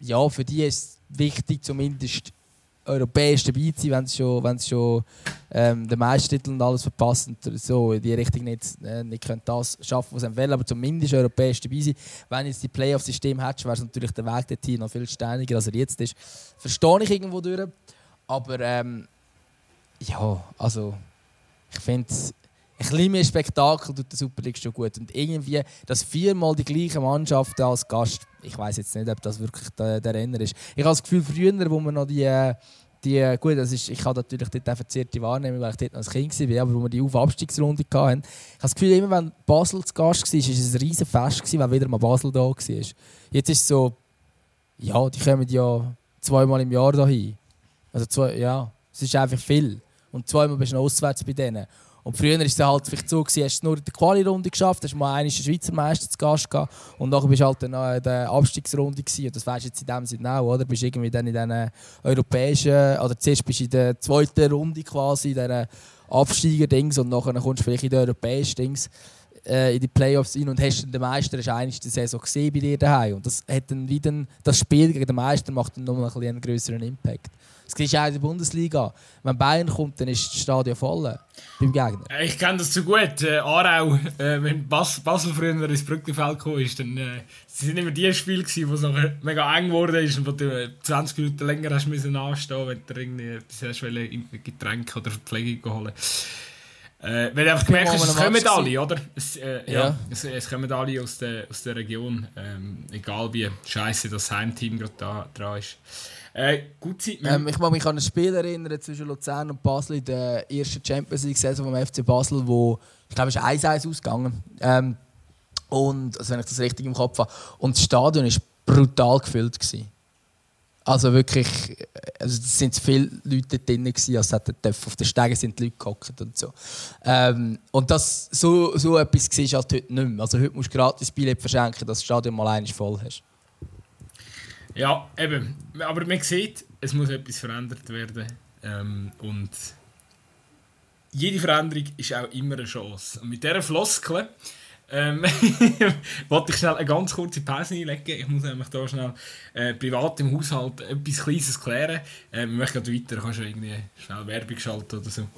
ja, für die ist es wichtig, zumindest europäisch dabei zu sein, wenn sie schon, wenn sie schon ähm, den Meistertitel und alles verpassen und so in die Richtung nicht, äh, nicht können das schaffen, was sie wollen, aber zumindest europäisch dabei sein. Wenn jetzt die Playoff-System hättest, wäre es natürlich der Weg dorthin noch viel steiniger, als er jetzt ist. Verstehe ich irgendwo durch. Aber ähm, ja, also ich finde ein bisschen mehr Spektakel tut der Super League schon gut. Und irgendwie, dass viermal die gleiche Mannschaft als Gast, ich weiß jetzt nicht, ob das wirklich der, der Renner ist. Ich habe das Gefühl, früher, wo man noch die, die gut, das ist, ich habe natürlich dort eine verzierte Wahrnehmung, weil ich dort noch als Kind war, aber wo wir die Auf-Abstiegsrunde hatten, ich habe das Gefühl, immer wenn Basel zu Gast war, war es ein riesen Fest, weil wieder mal Basel da war. Jetzt ist es so, ja, die kommen ja zweimal im Jahr dahin. Also zwei, ja, es ist einfach viel. Und zweimal bist du auswärts bei denen. Und früher war es halt vielleicht so, gewesen, hast du nur die Quali-Runde geschafft, hast mal einen Schweizer Meister zu Gast gehabt und nachher bist du halt in der Abstiegsrunde gewesen. Und das weißt du jetzt in dem Sinne auch, oder? Bist irgendwie dann in diesen europäischen, oder zuerst bist du in der zweiten Runde quasi, in diesen Absteiger-Dings und nachher kommst du vielleicht in den europäischen Dings äh, in die Playoffs rein und hast den Meister hast eigentlich die Saison gesehen bei dir daheim und das hat dann wieder das Spiel gegen den Meister macht dann noch ein einen größeren Impact. Das siehst du auch in der Bundesliga. Wenn Bayern kommt, dann ist das Stadion voll beim Gegner.
Ich kenne das zu gut. Äh, Aarau, äh, wenn Bas Basel früher ins Brückenfeld kam, ist, dann äh, sind immer die Spiele, wo es mega eng geworden ist und wo du 20 Minuten länger hast müssen anstehen, wenn du irgendwie etwas hast, Getränke oder Verpflegung holen äh, weil du einfach gemerkt hast, es kommen alle, oder? Es, äh, ja. ja. Es, es, kommen alle aus der, aus der Region. Ähm, egal wie scheiße das Heimteam gerade da dran ist. Äh, gut Zeit.
Ähm, ich mag mich an ein Spiel erinnern zwischen Luzern und Basel in der ersten Champions League-Saison vom FC Basel, wo ich glaube, es ist 1-1 ausgegangen. Ähm, und, also wenn ich das richtig im Kopf habe. Und das Stadion war brutal gefüllt. Gewesen. Also wirklich, also es sind viele Leute drin gewesen, als hätten auf den Stegen sind die Leute gehockt und so. Ähm, und das, so, so etwas war halt heute nicht mehr. Also heute musst du gratis Billett verschenken, dass das Stadion mal einmal voll hast.
Ja, eben. Aber man sieht, es muss etwas verändert werden. Ähm, und jede Veränderung ist auch immer eine Chance. Und mit dieser Floskel ähm, [laughs] wollte ich schnell eine ganz kurze Pause einlegen. Ich muss nämlich hier schnell äh, privat im Haushalt etwas Kleines klären. Äh, wir möchten weiter, kannst du irgendwie schnell Werbung schalten oder so.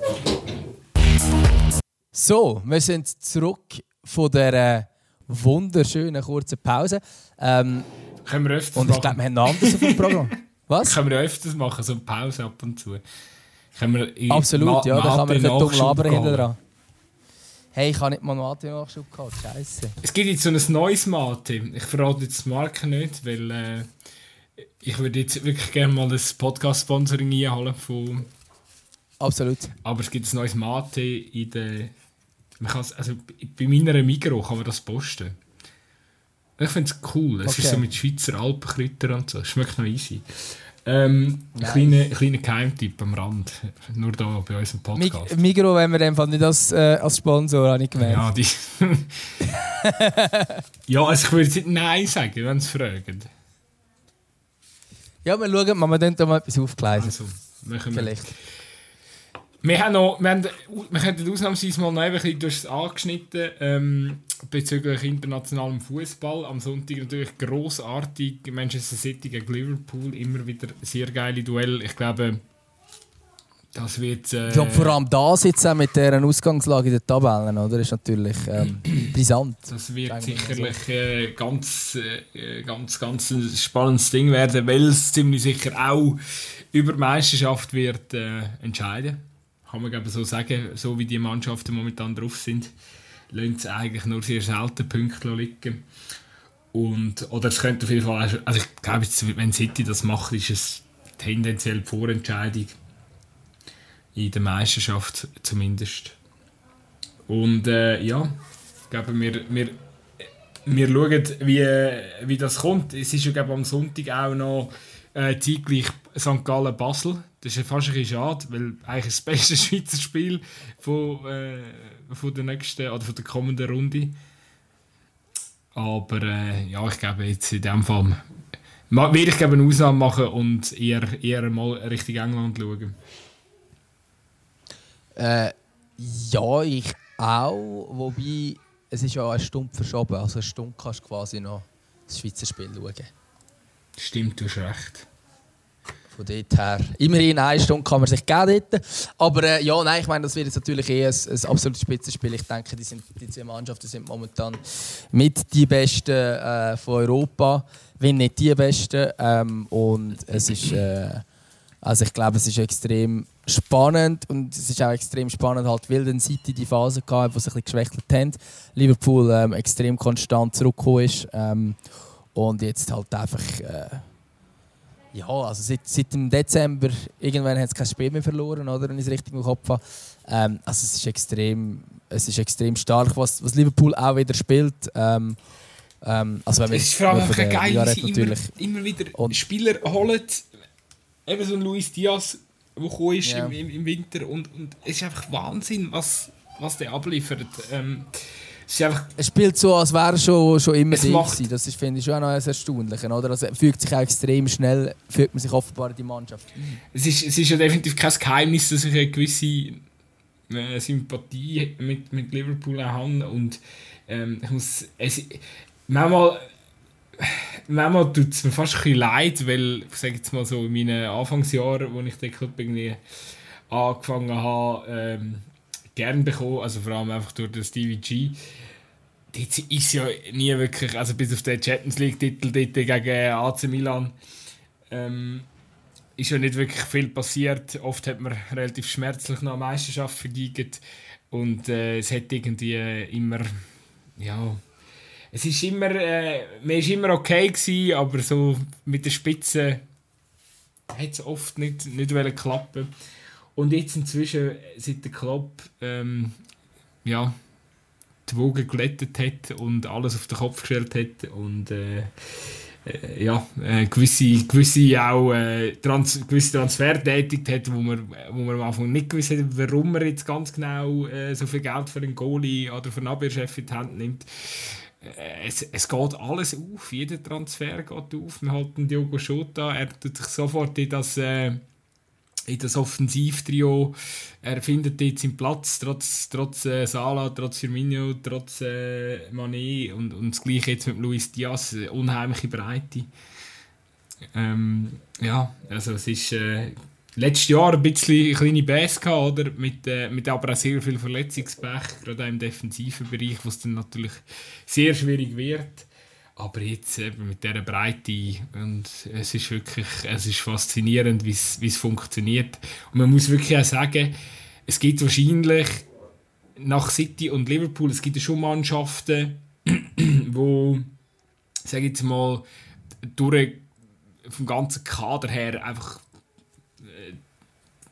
So, wir sind zurück von dieser wunderschönen kurzen Pause. Ähm,
Können wir öfters
und ich glaube, wir haben noch anderes auf dem Programm. [laughs] Was?
Können wir öfters machen, so eine Pause ab und zu.
Absolut, ja, da kann man nicht dumm labern hinten dran. Hey, ich habe nicht mal Mate-Nachschub gehabt. Scheiße.
Es gibt jetzt so ein neues Mate. Ich verrate jetzt die Marke nicht, weil äh, ich würde jetzt wirklich gerne mal das Podcast-Sponsoring einholen von.
Absolut.
Aber es gibt ein neues Mate in der. Man also bei meiner Migro kann man das posten. Ich finde es cool. Es okay. ist so mit Schweizer Alpenkräutern und so. Schmeckt noch easy. Ähm, nice. kleiner, kleiner Geheimtipp am Rand. Nur da bei unserem Podcast.
Mig Migro wenn wir einfach nicht als, äh, als Sponsor, habe ich gemerkt.
Ja, die [laughs] ja, also ich würde nicht Nein sagen, wenn sie fragen.
Ja, wir schauen mal, wir können da mal etwas aufgleisen.
Also, machen. Vielleicht. Wir haben noch, wir, haben, wir könnten ausnahmsweise mal noch ein bisschen, du hast es angeschnitten, ähm, bezüglich internationalem Fußball. Am Sonntag natürlich großartig Manchester City gegen Liverpool, immer wieder sehr geile Duell. Ich glaube, das wird. Äh,
ja, vor allem das jetzt auch mit dieser Ausgangslage in den Tabellen, oder? Ist natürlich ähm, [clears throat] brisant.
Das wird sicherlich äh, ganz, äh, ganz, ganz ein spannendes Ding werden, weil es ziemlich sicher auch über die Meisterschaft wird äh, entscheiden. Kann man so sagen, so wie die Mannschaften momentan drauf sind lassen sie eigentlich nur sehr selten Punkte liegen. Und, oder es könnte auf jeden Fall, auch, also ich glaube, wenn City das macht, ist es tendenziell die Vorentscheidung. In der Meisterschaft zumindest. Und äh, ja, ich glaube, wir, wir, wir schauen, wie, wie das kommt. Es ist ja glaube am Sonntag auch noch äh, zeitgleich St. Gallen-Basel. Das ist fast ein bisschen schade, weil eigentlich das beste [laughs] Schweizer Spiel von, äh, von der nächsten oder von der kommenden Runde. Aber äh, ja, ich glaube jetzt in dem Fall werde ich glaube eine Ausnahme machen und eher, eher mal Richtung England schauen.
Äh, ja, ich auch. Wobei, es ist ja eine Stunde verschoben. Also eine Stunde kannst du quasi noch das Schweizer Spiel schauen.
Stimmt, du hast recht.
Von dort her. Immerhin eine Stunde kann man sich geben. Aber äh, ja, nein, ich meine, das wird jetzt natürlich eh ein, ein absolutes Spitzenspiel. Ich denke, die, sind, die zwei Mannschaften sind momentan mit die Besten äh, von Europa, wenn nicht die Besten. Ähm, und es ist, äh, also ich glaube, es ist extrem spannend und es ist auch extrem spannend, halt, weil dann City die Phase gehabt, wo sie ein bisschen geschwächelt haben. Liverpool ähm, extrem konstant zurückgekommen ist. Ähm, und jetzt halt einfach äh, ja, also seit, seit dem Dezember, irgendwann hat es kein Spiel mehr verloren, oder, wenn ich es richtig im Kopf habe. Ähm, also es ist extrem, es ist extrem stark, was, was Liverpool auch wieder spielt. Ähm, ähm, also wenn
es ist vor allem einfach geil, wie sie immer, immer, wieder und Spieler holen, eben so ein Luis Diaz, der gekommen ist im, im, Winter und, und es ist einfach Wahnsinn, was, was der abliefert. Ähm,
es, es spielt so, als wäre er schon, schon immer da Das ist, finde ich, schon auch noch erstaunlich. Oder? Also, fügt sich auch extrem schnell, fügt man sich offenbar in die Mannschaft
Es ist, es ist ja definitiv kein Geheimnis, dass ich eine gewisse äh, Sympathie mit, mit Liverpool habe. Und ähm, ich muss... Es, manchmal manchmal tut es mir fast ein bisschen leid, weil, ich sage jetzt mal so, in meinen Anfangsjahren, als ich den Club irgendwie angefangen habe, ähm, gern bekommen, also vor allem einfach durch den Stevie G. Dort ist ja nie wirklich, also bis auf den Champions League-Titel gegen AC Milan, ähm, ist ja nicht wirklich viel passiert. Oft hat man relativ schmerzlich noch eine Meisterschaft verdient und äh, es hat irgendwie immer, ja, es ist immer, äh, man ist immer okay gewesen, aber so mit der Spitze hat es oft nicht, nicht klappen und jetzt inzwischen, seit der Club ähm, ja, die Wogen glättet hat und alles auf den Kopf gestellt hat und äh, äh, ja, äh, gewisse, gewisse auch äh, Trans gewisse Transfer tätigt hat, wo man, wo man am Anfang nicht gewusst hat, warum man jetzt ganz genau äh, so viel Geld für einen Goalie oder für einen Abwehrchef in die Hand nimmt. Äh, es, es geht alles auf, jeder Transfer geht auf. Man hat den Diogo Schota, er tut sich sofort in das in das Offensivtrio. Er findet jetzt seinen Platz, trotz, trotz äh, Sala, trotz Firmino, trotz äh, Mané und, und das gleiche jetzt mit Luis Diaz, äh, unheimliche Breite. Ähm, ja, also es ist äh, letztes Jahr ein bisschen eine kleine Bass gehabt, oder? Mit, äh, mit aber auch sehr viel Verletzungspech, gerade auch im defensiven Bereich, wo es dann natürlich sehr schwierig wird. Aber jetzt eben mit dieser Breite und es ist wirklich es ist faszinierend, wie es funktioniert. Und man muss wirklich auch sagen, es gibt wahrscheinlich nach City und Liverpool, es gibt ja schon Mannschaften, [clears throat] wo, sage ich jetzt mal, durch vom ganzen Kader her einfach äh,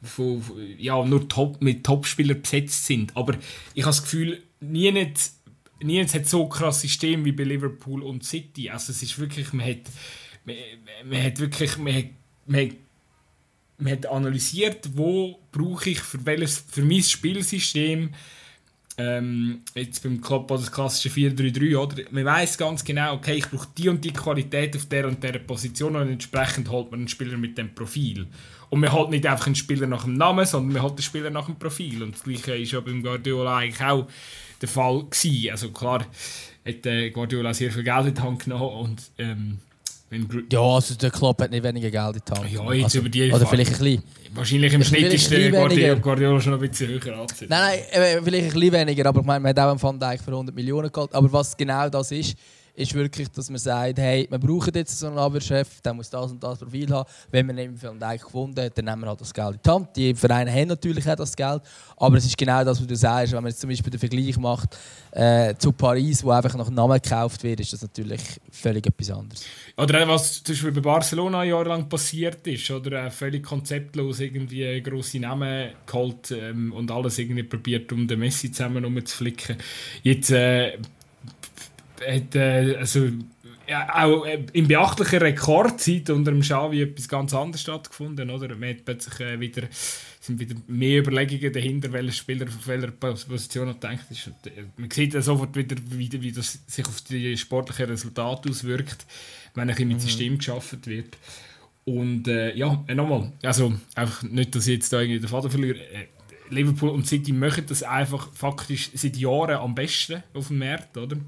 von, ja, nur top, mit Topspielern besetzt sind. Aber ich habe das Gefühl, nie nicht Niemand hat so krass System wie bei Liverpool und City. Also es ist wirklich, man hat, man, man hat wirklich, man hat, man hat, man hat analysiert, wo brauche ich für welches, für mein Spielsystem ähm, jetzt beim Club das klassische 4-3-3, oder? Man weiß ganz genau, okay, ich brauche die und die Qualität auf der und der Position und entsprechend holt man einen Spieler mit dem Profil. Und man holt nicht einfach einen Spieler nach dem Namen, sondern man holt einen Spieler nach dem Profil. Und das Gleiche ist ja beim Guardiola eigentlich auch der Fall gewesen. Also klar hat äh, Guardiola sehr viel Geld in die Hand genommen und ähm,
ja, also der Klopp hat nicht weniger Geld in die Hand.
Ja, jetzt also, über die
Oder vielleicht ein bisschen.
Wahrscheinlich im Schnitt ist der Guardiola, Guardiola, schon ein bisschen höher
angesetzt. Nein, nein, vielleicht ein bisschen weniger, aber ich meine, man hat auch einen Van Dijk für 100 Millionen geholt. Aber was genau das ist, ist wirklich, dass man sagt, hey, wir brauchen jetzt so einen Abwehrchef, der muss das und das Profil haben. Wenn man eben Van gefunden hat, dann nehmen wir halt das Geld in die Hand. Die Vereine haben natürlich auch das Geld, aber es ist genau das, was du sagst. Wenn man jetzt zum Beispiel den Vergleich macht äh, zu Paris, wo einfach nach Namen gekauft wird, ist das natürlich völlig etwas anderes.
Oder was zum Beispiel bei Barcelona jahrelang passiert ist, oder äh, völlig konzeptlos irgendwie grosse Namen geholt ähm, und alles irgendwie probiert, um den Messi zusammen umzuflicken. Jetzt äh, hat, äh, also, ja, auch äh, in beachtlicher Rekordzeit unter dem Xavi etwas ganz anderes stattgefunden. Oder? Man hat plötzlich äh, wieder, sind wieder mehr Überlegungen dahinter, welcher Spieler auf welcher Position denkt. Ist. Äh, man sieht ja sofort wieder, wie, wie das sich auf die sportlichen Resultate auswirkt, wenn ein mit mhm. System geschaffen wird. Und äh, ja, äh, nochmal, also einfach nicht, dass ich jetzt da irgendwie den Vater verliere. Liverpool und City machen das einfach faktisch seit Jahren am besten auf dem Markt, oder?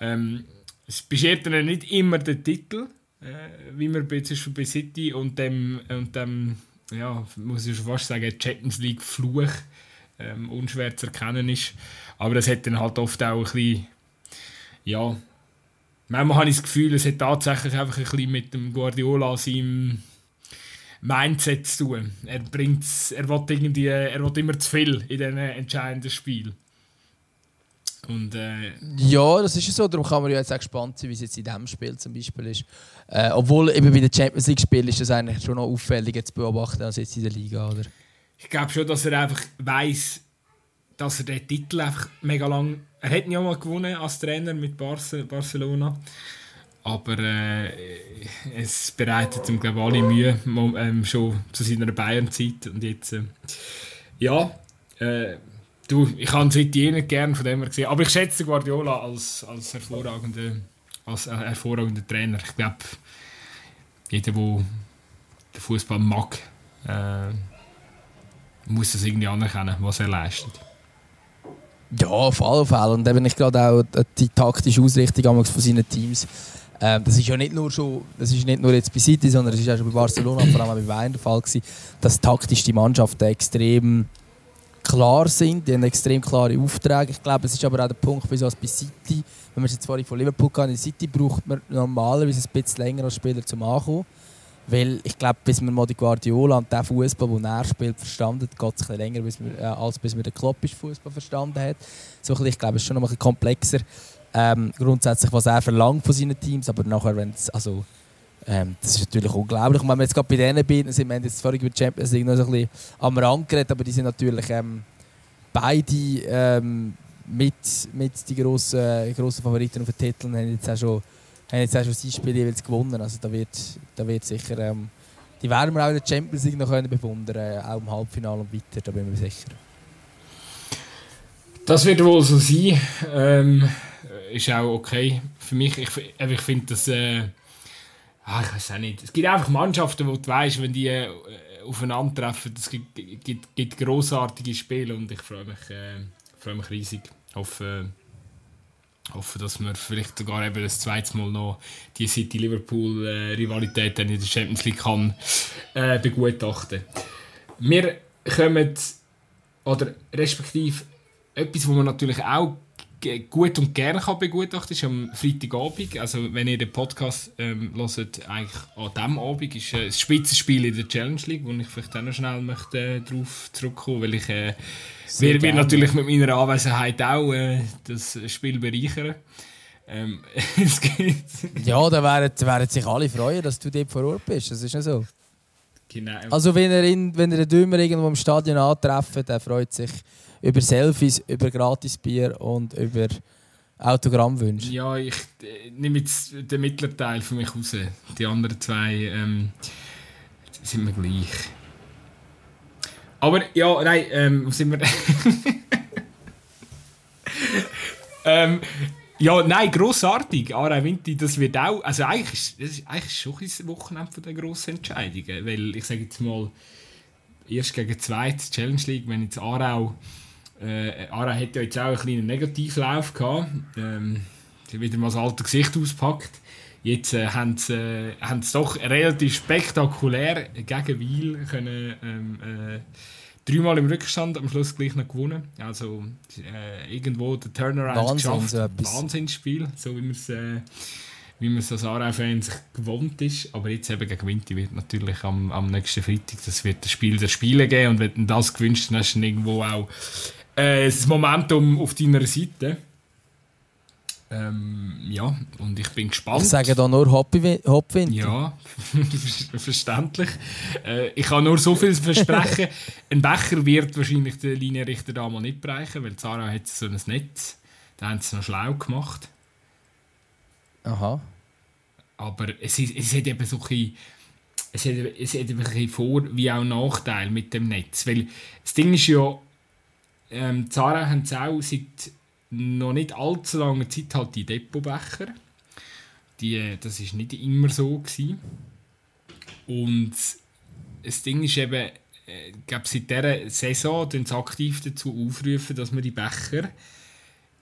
Ähm, es beschert ihnen nicht immer den Titel, äh, wie man zwischen bei City und dem, und dem ja, muss ich schon fast sagen, Champions League Fluch ähm, unschwer zu erkennen ist. Aber das hat dann halt oft auch ein bisschen, ja, manchmal habe ich das Gefühl, es hat tatsächlich einfach ein bisschen mit dem Guardiola seinem Mindset zu tun. Er bringt's, er will irgendwie, er will immer zu viel in diesen entscheidenden Spielen. Und, äh,
ja, das ist so. Darum kann man ja jetzt auch gespannt sein, wie es jetzt in diesem Spiel zum Beispiel ist. Äh, obwohl eben bei den Champions League Spielen ist das eigentlich schon noch auffälliger zu beobachten als jetzt in der Liga, oder?
Ich glaube schon, dass er einfach weiß, dass er den Titel einfach mega lang. Er hat ja mal gewonnen als Trainer mit Barcelona. Aber äh, es bereitet ihm, glaube ich, alle Mühe ähm, schon zu seiner Bayern-Zeit. Und jetzt, äh, ja, äh, Du, ich habe City eh nicht gerne von dem her gesehen. Aber ich schätze Guardiola als, als, hervorragender, als hervorragender Trainer. Ich glaube, jeder, der den Fußball mag, äh, muss das irgendwie anerkennen, was er leistet.
Ja, auf alle Fälle. Und eben ich gerade auch die taktische Ausrichtung von seinen Teams. Ähm, das ist ja nicht nur schon, das ist nicht nur jetzt bei City, sondern es ist auch schon bei Barcelona, vor allem bei Bayern der Fall gewesen, dass taktisch die Mannschaft extrem klar sind, die haben extrem klare Aufträge. Ich glaube, es ist aber auch der Punkt, wie so bei City, wenn wir jetzt vorhin von Liverpool gehen, in City braucht man normalerweise ein bisschen länger als Spieler zum Ankommen. Weil ich glaube, bis man mal die Guardiola und den Fußball, den er spielt, verstanden hat, geht es ein länger, bis man, äh, als bis man den kloppischen Fußball verstanden hat. So bisschen, ich glaube, es ist schon noch ein bisschen komplexer. Ähm, grundsätzlich, was er verlangt von seinen Teams, aber nachher, wenn es also ähm, das ist natürlich unglaublich. Und wenn wir jetzt gerade bei diesen beiden sind, wir haben jetzt vorhin über die Champions League noch ein bisschen am Rand geredet, aber die sind natürlich ähm, beide ähm, mit, mit die grossen, grossen Favoriten auf den Titeln haben jetzt auch schon, haben jetzt auch schon sein Spiel jeweils gewonnen. Also da wird, da wird sicher, ähm, die werden wir auch in der Champions League noch können bewundern auch im Halbfinale und weiter, da bin ich mir sicher.
Das wird wohl so sein. Ähm, ist auch okay für mich. Ich, ich finde das. Äh, ah, ich weiß auch nicht. Es gibt einfach Mannschaften, wo du weißt, wenn die äh, aufeinandertreffen, es gibt, gibt, gibt großartige Spiele und ich freue mich, äh, freue mich riesig. Hoffe, äh, hoffe, dass wir vielleicht sogar eben das zweite Mal noch die City-Liverpool-Rivalität in der Champions League kann äh, begutachten. Wir kommen oder respektive etwas, was man natürlich auch gut und gerne kann begutachten ist am Freitagabend. Also wenn ihr den Podcast ähm, hört, eigentlich an diesem Abend ist äh, das Spitzenspiel in der Challenge League, wo ich vielleicht auch noch schnell möchte äh, darauf zurückkommen, weil ich äh, wir, wir natürlich mit meiner Anwesenheit auch äh, das Spiel bereichern. Ähm, [laughs]
ja, da werden, werden sich alle freuen, dass du dort vor Ort bist. Das ist ja so.
Genau.
Also wenn ihr, in, wenn ihr den Dümmer irgendwo im Stadion antreffen, der freut sich über Selfies, über Gratisbier und über Autogrammwünsche.
Ja, ich äh, nehme jetzt den mittleren Teil von mich raus. Die anderen zwei ähm, sind mir gleich. Aber ja, nein, ähm, wo sind wir? [laughs] ähm, ja, nein, grossartig. Aarau Vinti, das wird auch. Also eigentlich ist das ist eigentlich schon ein Wochenende von den grossen Entscheidungen. Weil ich sage jetzt mal, erst gegen zweit Challenge League, wenn jetzt Aarau äh, Ara hat ja jetzt auch einen kleinen Negativlauf gehabt. Ähm, sie wieder mal das alte Gesicht auspackt. Jetzt äh, haben, sie, äh, haben sie doch relativ spektakulär gegen Wiel können, ähm, äh, dreimal im Rückstand am Schluss gleich noch gewonnen. Also äh, irgendwo der Turnaround
Wahnsinn,
geschafft. So Wahnsinnsspiel, so wie man es äh, wie man es als Aarau-Fan sich gewohnt ist. Aber jetzt eben gegen Winti wird natürlich am, am nächsten Freitag das wird das Spiel der Spiele geben und wenn du das gewünscht dann hast du irgendwo auch äh, das Momentum auf deiner Seite. Ähm, ja, und ich bin gespannt.
Ich sage da nur Hopwind.
Ja, [laughs] verständlich. Äh, ich kann nur so viel versprechen. [laughs] Ein Becher wird wahrscheinlich der Linienrichter da mal nicht bereichen, weil Zara hat so ein Netz. Da haben sie es noch schlau gemacht.
Aha.
Aber es, ist, es hat eben so ein bisschen, es hat, es hat ein bisschen Vor- wie auch Nachteil mit dem Netz. Weil das Ding ist ja, ähm, Zara haben auch seit noch nicht allzu langer Zeit halt die Depotbecher. Die, äh, das war nicht immer so. Gewesen. Und das Ding ist eben, äh, ich glaube, seit dieser Saison sie aktiv dazu aufrufen, dass man die Becher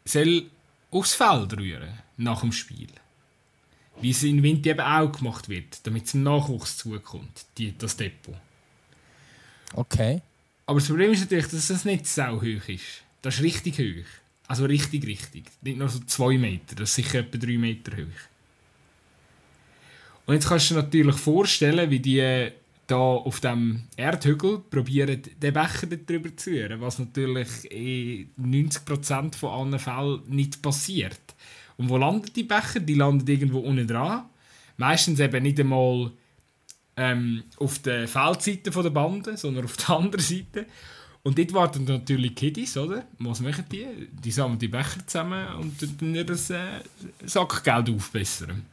soll aufs Feld rühren nach dem Spiel. Wie es in Winter eben auch gemacht wird, damit es dem Nachwuchs zukommt, die, das Depot.
Okay.
Aber das Problem ist natürlich, dass das nicht so hoch ist. Das ist richtig hoch. Also richtig, richtig. Nicht nur so 2 Meter, das ist sicher etwa 3 Meter hoch. Und jetzt kannst du dir natürlich vorstellen, wie die da auf dem Erdhügel probieren, den Becher drüber zu rühren, was natürlich in 90% von allen Fällen nicht passiert. Und wo landen die Becher? Die landen irgendwo unten dran. Meistens eben nicht einmal ähm, auf der Feldseite der Bande, sondern auf der [laughs] anderen Seite. Und dort warten natürlich Kiddies, oder? Was machen die? Die sammeln die Becher zusammen und dann ihr äh, Sackgeld aufbessern.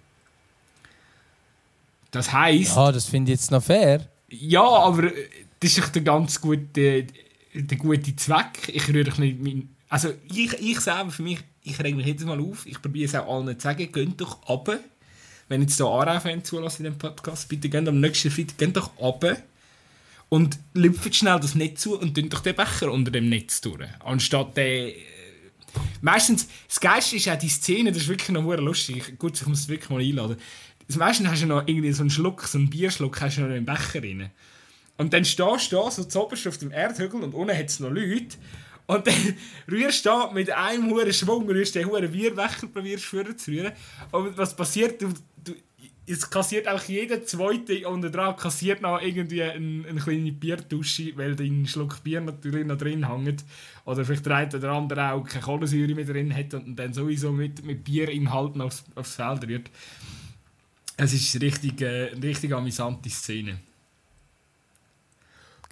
Das heisst...
Ja, das finde ich jetzt noch fair.
Ja, aber äh, das ist doch der ganz gute, der gute Zweck. Ich rühre nicht mein... Also ich, ich selber für mich, ich reg mich jedes Mal auf. Ich probiere es auch allen zu sagen, geht doch runter wenn jetzt hier Aarau-Fans zulassen in dem Podcast, bitte geht am nächsten Freitag geht doch runter und lüpft schnell das Netz zu und tun doch den Becher unter dem Netz durch. Anstatt der... Äh, meistens, das Geilste ist auch die Szene, das ist wirklich noch lustig. Gut, ich muss es wirklich mal einladen. Meistens hast du noch irgendwie so einen Schluck, so einen Bierschluck hast du noch im Becher rein. Und dann stehst du da, so zoberst auf dem Erdhügel und unten hat es noch Leute. Und dann [laughs] rührst du mit einem hohen Schwung, rührst den hohen Bierbecher, probierst zu rühren. Und was passiert? Du, es kassiert auch jeder zweite unter dran kassiert noch irgendwie eine, eine kleine Bierdusche, weil dein Schluck Bier natürlich noch drin hängt. Oder vielleicht der eine oder andere auch keine Kohlensäure mehr drin hat und dann sowieso mit, mit Bierinhalten aufs, aufs Feld rührt. Es ist richtig, äh, eine richtig amüsante Szene.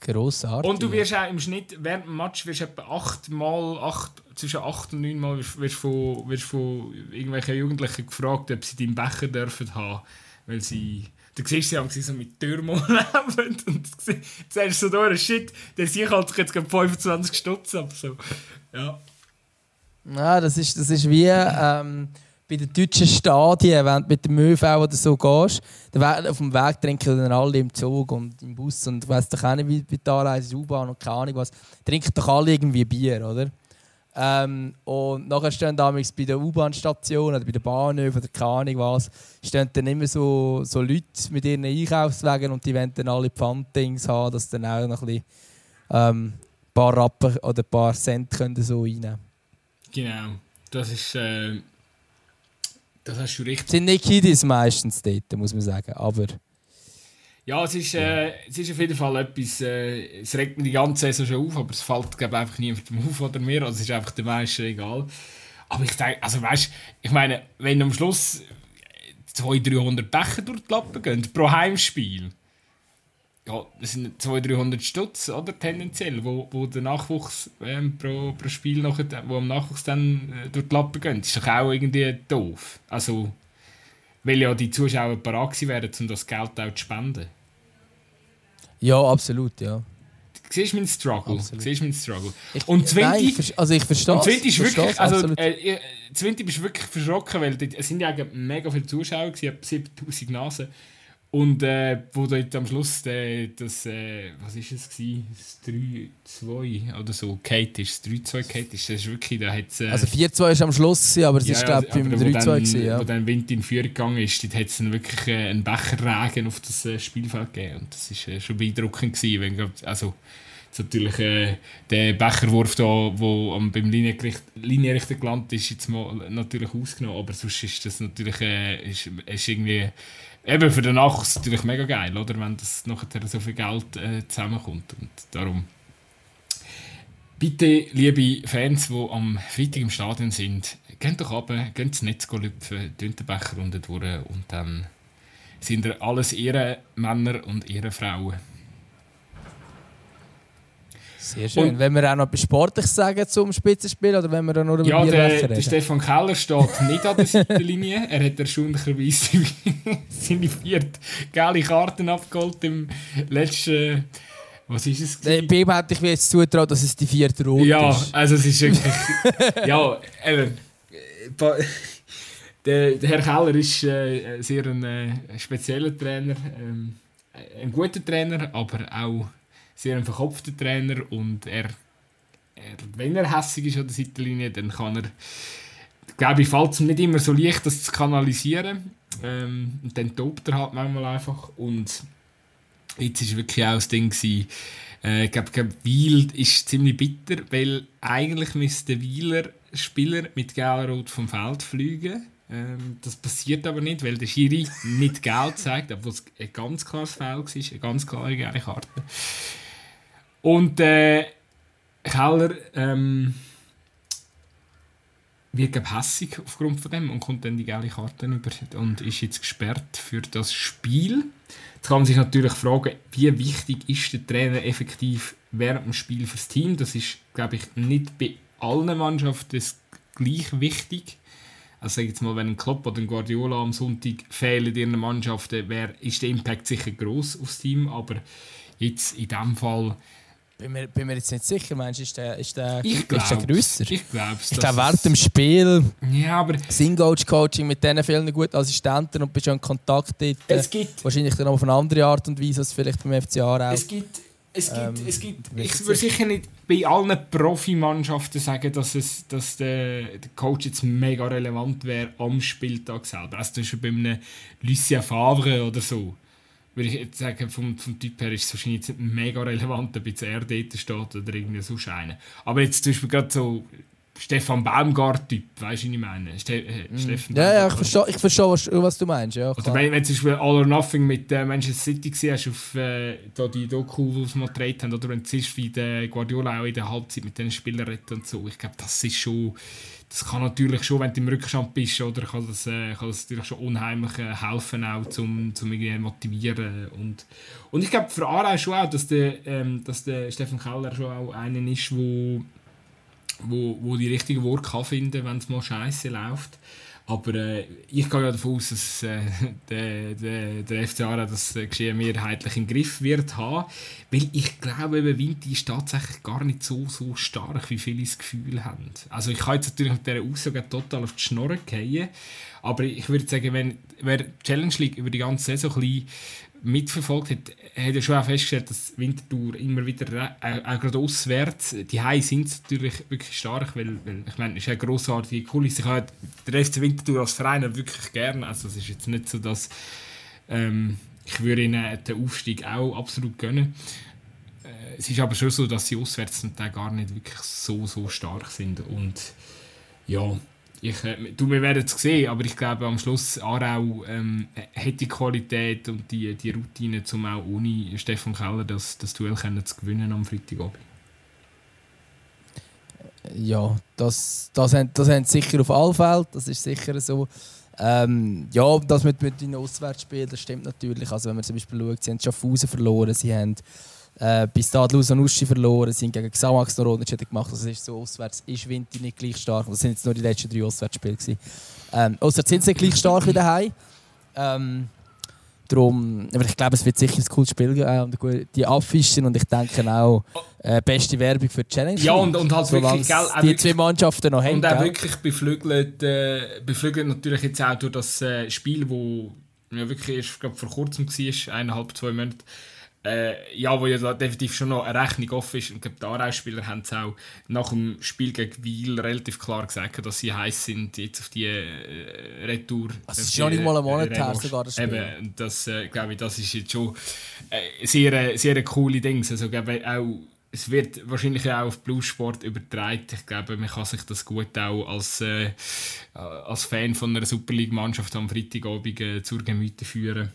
Grossartig.
Und du wirst auch im Schnitt während dem Match wirst etwa achtmal, acht, zwischen acht und neun Mal wirst, wirst von, wirst von irgendwelchen Jugendlichen gefragt, ob sie deinen Becher dürfen haben, weil sie du siehst sie haben sie so mit Türmen [laughs] leben und du sagst so durch, shit, der sich halt jetzt gerade 25 Stutz ab, so, ja.
Ja, das ist, das ist wie ähm, bei den deutschen Stadien, wenn du mit dem ÖV oder so gehst, auf dem Weg trinken dann alle im Zug und im Bus und weißt doch auch nicht, wie bei der Anreise U-Bahn und keine Ahnung was, trinken doch alle irgendwie Bier, oder? Ähm, und nachher stehen damals bei der U-Bahn-Station oder bei der Bahnhöfen oder keine Ahnung was, stehen dann immer so, so Leute mit ihren Einkaufswagen und die wollen dann alle Pfanddings haben, dass dann auch noch ein bisschen ähm, paar Rappen oder ein paar Cent können so reinnehmen
Genau, das ist. Äh, das hast du richtig.
Es sind nicht Kiddies meistens dort, muss man sagen, aber.
Ja, es ist, äh, es ist auf jeden Fall etwas, äh, es regt mir die ganze Saison schon auf, aber es fällt glaube ich, einfach niemandem auf oder mir, also es ist einfach den meisten egal. Aber ich denke, also weißt ich meine, wenn am Schluss 200, 300 Becher durch die Lappen gehen pro Heimspiel, ja, das sind 200, 300 Stutz, oder, tendenziell, wo, wo der Nachwuchs ähm, pro, pro Spiel noch, wo am Nachwuchs dann äh, durch die Lappen gehen, das ist doch auch irgendwie doof. Also, weil ja die Zuschauer bereit wären, um das Geld auch zu spenden.
Ja, absolut, ja.
Siehst du meinen Struggle? Absolut. Siehst meinen Struggle?
Ich, und Zwinti, ich, also ich verstehe
Und Zwinti ist wirklich, also äh, Zwinti bist wirklich verschrocken, weil es sind ja mega viele Zuschauer, es 7000 Nasen. Und äh, wo dort am Schluss äh, das, äh, was ist es gewesen? Das 3-2 oder so, Kate ist, 3-2 Kate ist, das ist wirklich, da hat's, äh,
Also 4-2 war am Schluss, gewesen, aber es ja, ist glaube ich beim 3-2 gewesen, ja.
Wo dann Wind in Führung gegangen ist, dort hat es dann wirklich äh, einen Becherregen auf das äh, Spielfeld gegeben und das war äh, schon beeindruckend gewesen, wenn, also natürlich äh, der Becherwurf da, wo am, beim Linienrichter, Linienrichter gelandet ist, jetzt mal natürlich ausgenommen, aber sonst ist das natürlich, äh, ist, ist irgendwie eben für den Nachwuchs natürlich mega geil, oder? wenn das nachher so viel Geld äh, zusammenkommt. Und darum bitte, liebe Fans, die am Freitag im Stadion sind, geht doch runter, geht ins Netz lüpfen, den Becher runter und dann sind ihr alles ihre Männer und ihre Frauen.
Sehr schön. Und wenn wir auch noch etwas Sportliches sagen zum Spitzenspiel oder wenn wir dann nur über
ja, Bier der, der Stefan Keller steht nicht an der Seitenlinie. [laughs] er hat erstaunlicherweise [laughs] seine vierte geile Karten abgeholt im letzten... Was ist es?
Dem Bim hätte ich mir jetzt zutraut, dass es die vierte Runde
ja,
ist.
Ja, also es ist wirklich... ja, eben... [laughs] Der, der, Herr Keller ist äh, sehr ein äh, spezieller Trainer, ähm, ein guter Trainer, aber auch sehr ein verkopfter Trainer und er, er wenn er hässig ist an der Seitenlinie, dann kann er, glaube ich, fällt es nicht immer so leicht, das zu kanalisieren. Ähm, und dann tobt er halt manchmal einfach und jetzt war wirklich auch das Ding gewesen, äh, ich glaube, glaub, Wiel ist ziemlich bitter, weil eigentlich müsste Wieler Spieler mit Gelrot vom Feld fliegen. Ähm, das passiert aber nicht, weil der Schiri nicht Geld zeigt, obwohl es ein ganz klares Foul war, eine ganz klare gelbe Karte. Und äh, Keller ähm, wird glaub, aufgrund von dem und kommt dann die gelbe Karte über und ist jetzt gesperrt für das Spiel. Jetzt kann man sich natürlich fragen, wie wichtig ist der Trainer effektiv während dem Spiel fürs Team? Das ist, glaube ich, nicht bei allen Mannschaften gleich wichtig. Also sag jetzt mal, wenn ein Klopp oder ein Guardiola am Sonntag fehlen in ihren Mannschaften, wär, ist der Impact sicher groß aufs Team, aber jetzt in diesem Fall
bin mir, bin mir jetzt nicht sicher, meinst du, ist der, ist der,
ich ist der grösser? Ich glaube es.
Ich glaube, während dem Spiel
ja, aber
Sing-Coach-Coaching mit diesen vielen guten Assistenten und bist schon in Kontakt dort.
Es gibt,
wahrscheinlich dann auf eine andere Art und Weise als vielleicht beim FCA auch.
Es gibt, es gibt, ähm, es gibt ich würde sicher nicht bei allen Profimannschaften sagen, dass, es, dass der, der Coach jetzt mega relevant wäre am Spieltag selber. Also zum Beispiel bei einem Lucien Favre oder so würde ich jetzt sagen, vom, vom Typ her ist es wahrscheinlich mega relevant, ob jetzt er dort steht oder irgendwie so scheinen. Aber jetzt zum Beispiel gerade so Stefan Baumgart-Typ, weißt du, was ich meine? Ste äh,
mm. Stefan ja, ja, ich verstehe, ich verstehe was, was, du meinst. Ja,
Oder wenn, wenn du zum Beispiel All or Nothing mit äh, Manchester City gesehen hast, auf äh, da die Doku, die sie mal gedreht haben, oder wenn du siehst, wie der Guardiola auch in der Halbzeit mit den Spielern redet und so, ich glaube, das ist schon das kann natürlich schon, wenn du im Rückstand bist, oder, kann, das, äh, kann das natürlich schon unheimlich äh, helfen, auch zum, zum irgendwie motivieren. Und, und ich glaube für Aarau schon auch, dass der, ähm, dass der Stefan Keller schon auch einer ist, wo, wo, wo die richtigen Worte kann finden wenn es mal scheiße läuft. Aber äh, ich gehe ja davon aus, dass äh, [laughs] der, der, der FC das Geschehen mehrheitlich im Griff wird haben. Weil ich glaube, eben, Vinti ist tatsächlich gar nicht so, so stark, wie viele das Gefühl haben. Also ich kann jetzt natürlich mit dieser Aussage total auf die Schnorren gehen. Aber ich würde sagen, wenn wer Challenge League über die ganze Saison ein bisschen mitverfolgt hat, hat er schon auch festgestellt, dass Winterthur immer wieder, äh, auch gerade auswärts, die Hai sind natürlich wirklich stark, weil, weil ich meine, es ist eine grossartige Kulisse. Ich habe den FC Winterthur als Verein wirklich gerne, also es ist jetzt nicht so, dass ähm, ich würde ihnen den Aufstieg auch absolut gönnen. Äh, es ist aber schon so, dass sie auswärts zum Teil gar nicht wirklich so, so stark sind und ja, ich, äh, du, wir werden es sehen, aber ich glaube, am Schluss Aarau ähm, hat die Qualität und die, die Routine, um auch ohne Stefan Keller das, das Duell können zu gewinnen am Freitagabend.
Ja, das, das, haben, das haben sie sicher auf alle Fälle, das ist sicher so. Ähm, ja, das mit, mit den Auswärtsspielen, das stimmt natürlich. Also wenn man zum Beispiel schaut, sie haben Schaffhausen verloren, sie haben äh, bis da Lusanuschi verloren, sind gegen Xamax noch unentschieden gemacht. Also ist so auswärts ist Winter nicht gleich stark. Das sind jetzt nur die letzten drei Auswärtsspiele Ähm, auswärts sind sie gleich stark wie daheim. Ähm, Darum, aber ich glaube, es wird sicher ein cooles Spiel geben und die abfischen und ich denke auch äh, beste Werbung für die Challenge.
Ja und, und halt wirklich, gell,
die wirklich, zwei Mannschaften noch
haben. Und auch wirklich beflügelt, äh, beflügelt natürlich jetzt auch durch das äh, Spiel, wo ja wirklich erst glaub, vor kurzem war, eineinhalb, zwei Monate, äh, ja, wo ja definitiv schon noch eine Rechnung offen ist. Und die Aarau-Spieler haben es auch nach dem Spiel gegen Wiel relativ klar gesagt, dass sie heiß sind jetzt auf die äh, Retour.
Also es ist ja nicht mal ein Monat her sogar das
Spiel. Eben, das, äh, glaube ich, das ist jetzt schon äh, sehr, sehr coole Ding. Also, glaube auch es wird wahrscheinlich auch auf Bluesport übertragen. Ich glaube, man kann sich das gut auch als, äh, als Fan von einer Super League-Mannschaft am Freitagabend äh, zur Gemüte führen.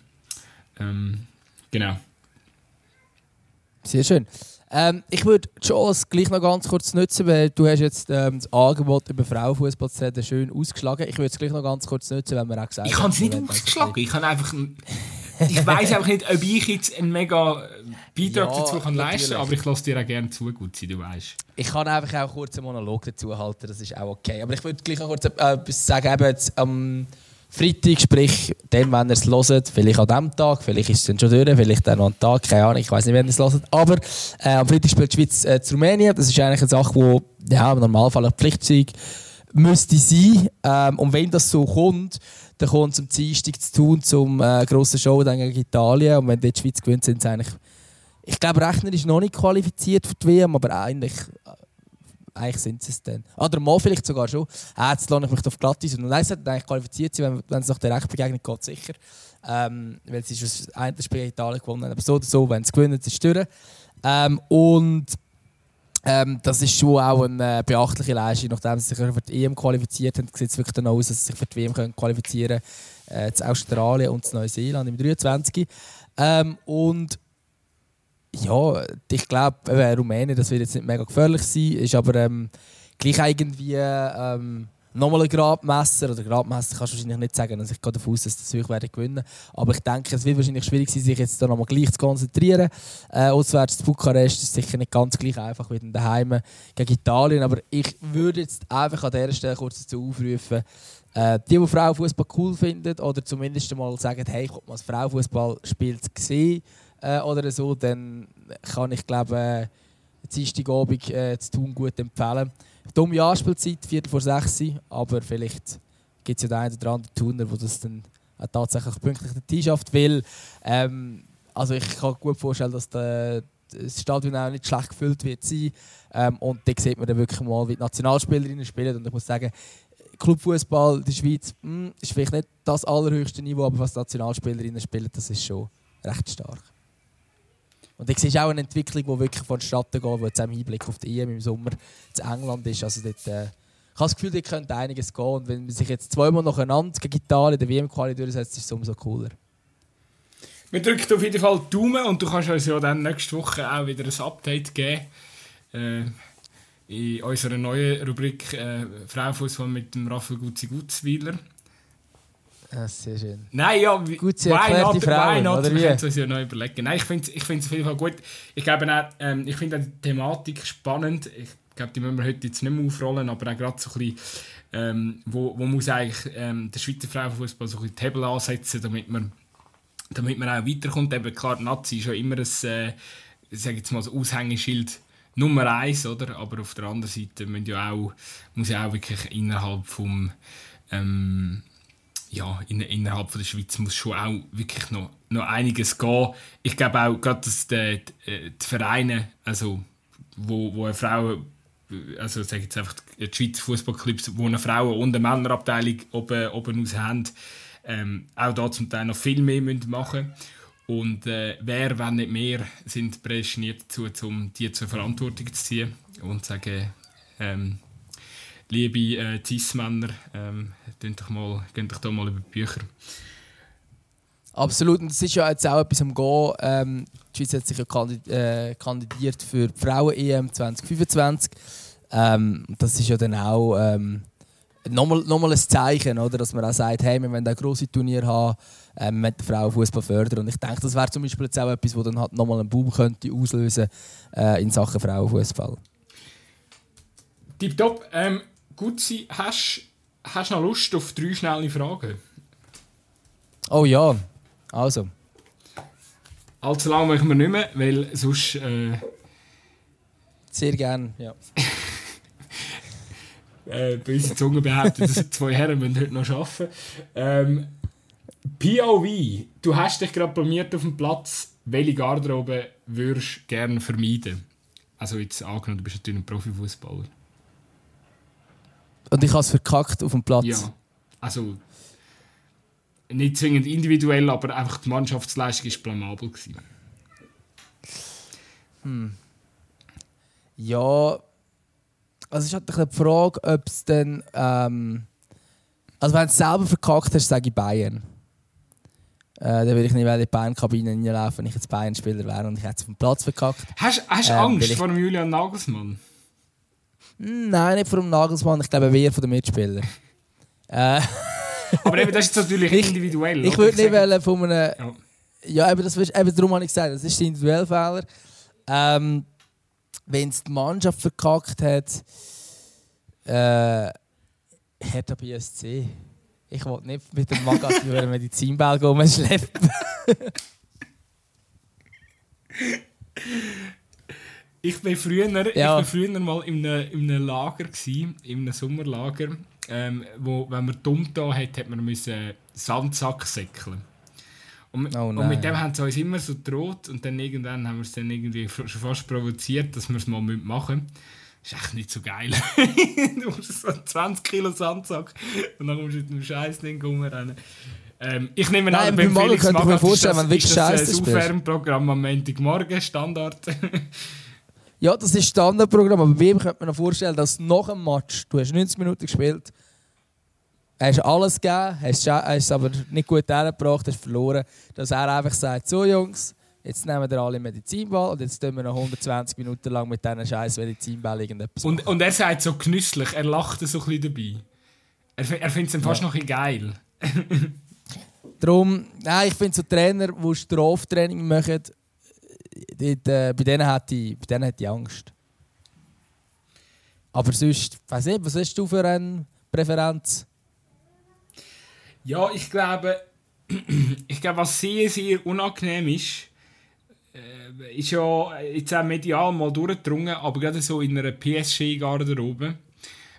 Ähm, genau.
Sehr schön. Ähm, ich würde die Chance gleich noch ganz kurz nutzen, weil du hast jetzt ähm, das Angebot über Frauenfußball zu reden schön ausgeschlagen. Ich würde es gleich noch ganz kurz nutzen, wenn wir auch gesagt
Ich habe es nicht ausgeschlagen. Ich habe einfach... ich weiß einfach nicht, ob ich jetzt einen mega Beitrag ja, dazu kann leisten kann, aber ich lasse dir auch gerne zu, gut sein, du weißt.
Ich kann einfach auch kurz einen Monolog dazu halten, das ist auch okay. Aber ich würde gleich noch kurz äh, etwas sagen, eben jetzt, ähm, Freitag, sprich, dann, wenn ihr es hört, vielleicht an diesem Tag, vielleicht ist es dann schon durch, vielleicht dann noch einen Tag, keine Ahnung, ich weiß nicht, wenn ihr es hört. Aber äh, am Freitag spielt die Schweiz äh, zu Rumänien. Das ist eigentlich eine Sache, die ja, im Normalfall eine Pflicht sein müsste sein. Ähm, und wenn das so kommt, dann kommt es am Dienstag zu tun zum äh, grossen Show dann gegen Italien. Und wenn die Schweiz gewinnt, sind sie eigentlich, ich glaube, Rechner ist noch nicht qualifiziert für die WM, aber eigentlich eigentlich sind sie es dann. Oder mal vielleicht sogar schon. Ah, jetzt lohne ich mich auf Glattis. Und dann sollte eigentlich qualifiziert sein, wenn, wenn es nach der Rechtbegegnung geht, sicher. Ähm, weil sie schon das eine Spiel in Italien gewonnen haben. Aber so oder so, wenn sie gewinnen, ist es. Ähm, und ähm, das ist schon auch eine äh, beachtliche Leistung. Nachdem sie sich für die EM qualifiziert haben, sieht es wirklich dann aus, dass sie sich für die WM können qualifizieren können. Äh, zu Australien und zu Neuseeland im 23. Ähm, und ja, ich glaube, Rumänien, das wird jetzt nicht mega gefährlich sein, ist aber ähm, gleich irgendwie ähm, nochmal ein Grabmesser, oder Grabmesser kannst du wahrscheinlich nicht sagen, also ich gehe davon aus, dass das wirklich werden gewinnen aber ich denke, es wird wahrscheinlich schwierig sein, sich jetzt da nochmal gleich zu konzentrieren. Äh, auswärts zu Bukarest ist sicher nicht ganz gleich einfach wie daheim gegen Italien, aber ich würde jetzt einfach an dieser Stelle kurz dazu aufrufen, äh, die, die Frauenfußball cool finden oder zumindest mal sagen, hey, ich habe mal das Frauenfußball spielt gesehen, äh, oder so, dann kann ich glaube äh, Dienstagabend äh, zu tun gut empfehlen. Dumme Anspielzeit, Viertel vor sechs, aber vielleicht gibt es ja den einen oder anderen Tuner, der das dann auch tatsächlich pünktlich Tisch schafft, weil ähm, also ich kann gut vorstellen, dass der, das Stadion auch nicht schlecht gefüllt wird sein. Ähm, und da sieht man dann wirklich mal, wie die Nationalspielerinnen spielen. Und ich muss sagen, Clubfußball in der Schweiz mh, hm, ist vielleicht nicht das allerhöchste Niveau, aber was Nationalspielerinnen spielen, das ist schon recht stark. Und ich sehe auch eine Entwicklung, die wirklich vonstatten geht, die jetzt im Hinblick auf die EM im Sommer zu England ist. Also dort äh, Ich habe das Gefühl, die könnte einiges gehen. Und wenn man sich jetzt zweimal nacheinander gegen Italien der WM-Quali durchsetzt, ist es umso cooler.
Wir drücken auf jeden Fall die Daumen und du kannst uns ja dann nächste Woche auch wieder ein Update geben. Äh, in unserer neuen Rubrik äh, Frauenfußball mit dem Raphael Gutzi Gutzweiler.
Ja, sehr schön.
Nein, ja,
Gut, sie erklärt die Frauen, oder
Wir können es uns ja noch überlegen. Nein, ich finde es ich find's auf jeden Fall gut. Ich glaube auch, ähm, ich finde die Thematik spannend. Ich glaube, die müssen wir heute jetzt nicht mehr aufrollen, aber auch gerade so ein bisschen, ähm, wo, wo muss eigentlich ähm, der Schweizer Frauenfußball so ein bisschen die Hebel ansetzen, damit man, damit man auch weiterkommt. Eben, klar, Nazi ist ja immer ein, äh, sage jetzt mal, so Aushängeschild Nummer eins, oder? Aber auf der anderen Seite müssen ja auch, muss ja auch wirklich innerhalb vom ähm, ja, in, innerhalb von der Schweiz muss schon auch wirklich noch, noch einiges gehen. Ich glaube auch, gerade dass die, die, die Vereine, also wo, wo eine Frau, also sage jetzt einfach die Schweizer Fußballclubs, wo eine Frauen- und eine Männerabteilung oben, oben aus haben, ähm, auch da zum Teil noch viel mehr müssen machen Und äh, wer, wenn nicht mehr, sind prädestiniert dazu, um die zur Verantwortung zu ziehen und zu sagen, ähm, liebe äh, Cis-Männer, ähm, geht doch, mal, geht doch da mal über die Bücher.
Absolut, und es ist ja jetzt auch etwas am Gehen. Ähm, die Schweiz hat sich ja kandid äh, kandidiert für die Frauen-EM 2025. Ähm, das ist ja dann auch ähm, nochmal, nochmal ein Zeichen, oder? dass man auch sagt, hey, wir wollen ein grosses Turnier haben, ähm, wir wollen den Frauenfußball fördern. Und ich denke, das wäre zum Beispiel jetzt auch etwas, das dann halt nochmal einen Boom könnte auslösen äh, in Sachen Frauenfußball.
Tipptopp. Ähm, Gutzi, hast du noch Lust auf drei schnelle Fragen?
Oh ja, also.
Allzu lange machen wir nicht mehr, weil sonst... Äh,
Sehr gerne, ja. [laughs]
äh, bei unserer Zunge behauptet, dass zwei Herren müssen heute noch arbeiten ähm, POV, du hast dich gerade blamiert auf dem Platz. Welche Garderobe würdest du gerne vermeiden? Also jetzt angenommen, du bist natürlich ein Profifußballer.
Und ich habe es verkackt auf dem Platz.
Ja, also nicht zwingend individuell, aber einfach die Mannschaftsleistung war blamabel. Gewesen.
Ja, also es ist halt die Frage, ob es dann. Ähm, also, wenn du es selber verkackt hast, sage ich Bayern. Äh, dann würde ich nicht in die Bayern-Kabine reinlaufen, wenn ich jetzt Bayern-Spieler wäre und ich hätte es auf dem Platz verkackt.
Hast du
Ähm,
Angst vor dem Julian Nagelsmann?
Nein, nicht vor dem Nagelsmann, ich glaube eher von den Mitspielern. äh,
Aber eben, das ist natürlich
Ich-
individuell.
ich würde nicht wollen von einem.
Ja.
Ja, eben, das, ist- eben darum habe ich gesagt, das ist der individuelle Fehler. Ähm, wenn es die Mannschaft verkackt hat, äh, Hertha BSC. Ich wollte nicht mit dem Magazin über einen Medizinball rumschleppen. [laughs]
Ich bin früher,
Ja.
ich bin früher mal in einem, in einem Lager, gewesen, in einem Sommerlager, ähm, wo, wenn man dumm da hat, hat man müssen Sandsack säckeln. Und,
Oh
und mit dem haben sie uns immer so gedroht und dann irgendwann haben wir es dann irgendwie schon fast provoziert, dass wir es mal machen müssen. Das ist echt nicht so geil. [laughs] du musst so 20 Kilo Sandsack und dann musst du mit dem scheiß Ding rumrennen. Ähm, ich nehme
Nein,
an,
beim
Felix
könnte ich mir
Magath ist
vorstellen,
das,
wenn du wirklich
ist das
spielst.
Aufwärmprogramm am Montagmorgen, Standard. [laughs]
Ja, das ist Standardprogramm, aber ihm könnte man sich vorstellen, dass nach dem Match, du hast 90 Minuten gespielt, hast alles gegeben, hast es aber nicht gut hergebracht, hast verloren, dass er einfach sagt, so Jungs, jetzt nehmen wir alle Medizinball und jetzt tun wir noch 120 Minuten lang mit diesen scheiß Medizinball irgendetwas
Und, und er sagt so genüsslich, er lacht so ein bisschen dabei. Er, er findet es fast
Ja.
noch ein geil.
Darum, nein, ich finde so Trainer, die Straftraining machen, dort, äh, bei denen hätte ich, bei denen hätte ich Angst. Aber sonst, weiß nicht, was hast du für eine Präferenz?
Ja, ich glaube, [clears throat] ich glaube, was sehr, sehr unangenehm ist, äh, ist ja jetzt auch medial mal durchgedrungen, aber gerade so in einer PSG-Garderobe,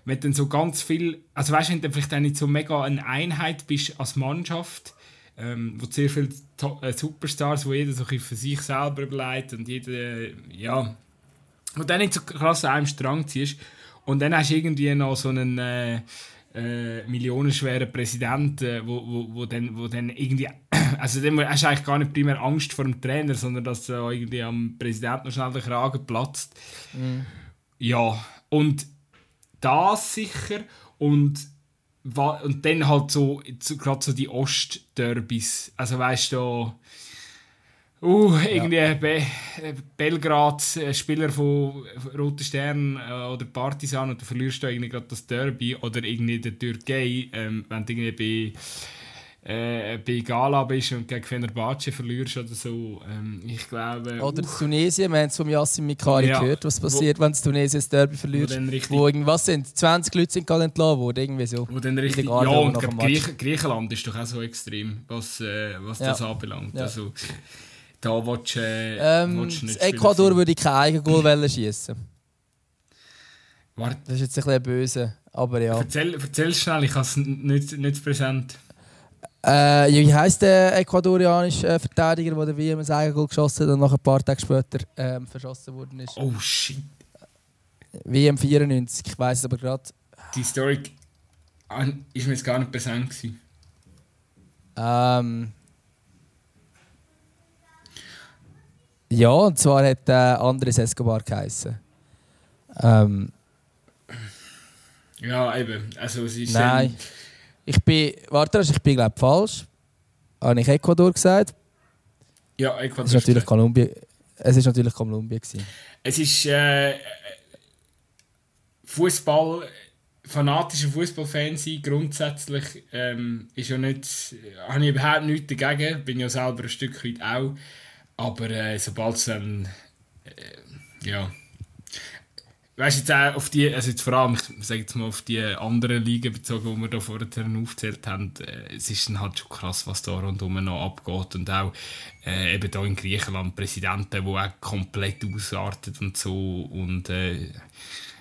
wenn dann so ganz viel, also weißt du, wenn du vielleicht auch nicht so mega eine Einheit bist als Mannschaft, ähm, wo sehr viele To- äh, Superstars, wo jeder so ein für sich selber überlegt und jeder, äh, ja, und dann nicht so krass an einem Strang ziehst und dann hast du irgendwie noch so einen äh, äh, millionenschweren Präsidenten, äh, wo, wo, wo, dann, wo dann irgendwie, [clears throat] also dann hast du eigentlich gar nicht primär Angst vor dem Trainer, sondern dass da irgendwie am Präsidenten noch schnell der Kragen platzt. Ja, und das sicher und und dann halt so, so gerade so die Ostderbys. Also weißt du, uh, irgendwie ja. Be Belgrad, äh, Spieler von Roten Stern äh, oder Partisan und du verlierst da irgendwie gerade das Derby oder irgendwie der Türkei, ähm, wenn du irgendwie bei äh, bei Gala bist und gegen Fenerbahce verlierst oder so. Ähm, ich glaube...
Oder uh, Tunesien, wir haben es von Yassin Mikari ja, gehört, was passiert, wo, wenn Tunesien das Derby verliert. Wo, richtig, wo irgendwas sind, 20 Leute sind gerade entlassen worden, irgendwie so.
Wo dann richtig, ja, und Griech, Griechenland ist doch auch so extrem, was, äh, was ja. das anbelangt. Ja. Also, da willst, äh,
ähm, willst nicht Ecuador würde ich kein Eigengoal schießen. Warte. Das ist jetzt ein bisschen böse, aber ja.
Erzähl, erzähl schnell, ich habe es nicht, nicht präsent.
Äh, wie heisst der ecuadorianische äh, Verteidiger, der der WM ein Eigengoal geschossen hat und noch ein paar Tage später ähm, verschossen worden ist?
Oh shit.
WM 94, ich weiß es aber gerade.
Die Story ist mir jetzt gar nicht präsent gewesen.
Ähm. Ja, und zwar hat äh, Andres Escobar geheißen. Ähm.
Ja, eben. Also es ist.
Nein. Ähm, ich bin, warte, ich bin glaube falsch. Habe ich Ecuador gesagt?
Ja, Ecuador.
Es ist natürlich Kolumbien. Es ist natürlich Kolumbien gewesen.
Es ist äh, Fußball, fanatischer Fußballfan sein grundsätzlich ähm, ist ja nicht, habe ich überhaupt nichts dagegen. Bin ja selber ein Stück weit auch. Aber äh, sobald es dann äh, ja Weißt jetzt auch auf die, also jetzt vor allem, ich sage jetzt mal auf die anderen Ligen bezogen, die wir da vorher aufgezählt haben, äh, es ist dann halt schon krass, was da rundherum noch abgeht und auch äh, eben da in Griechenland Präsidenten, die auch komplett ausartet und so und äh,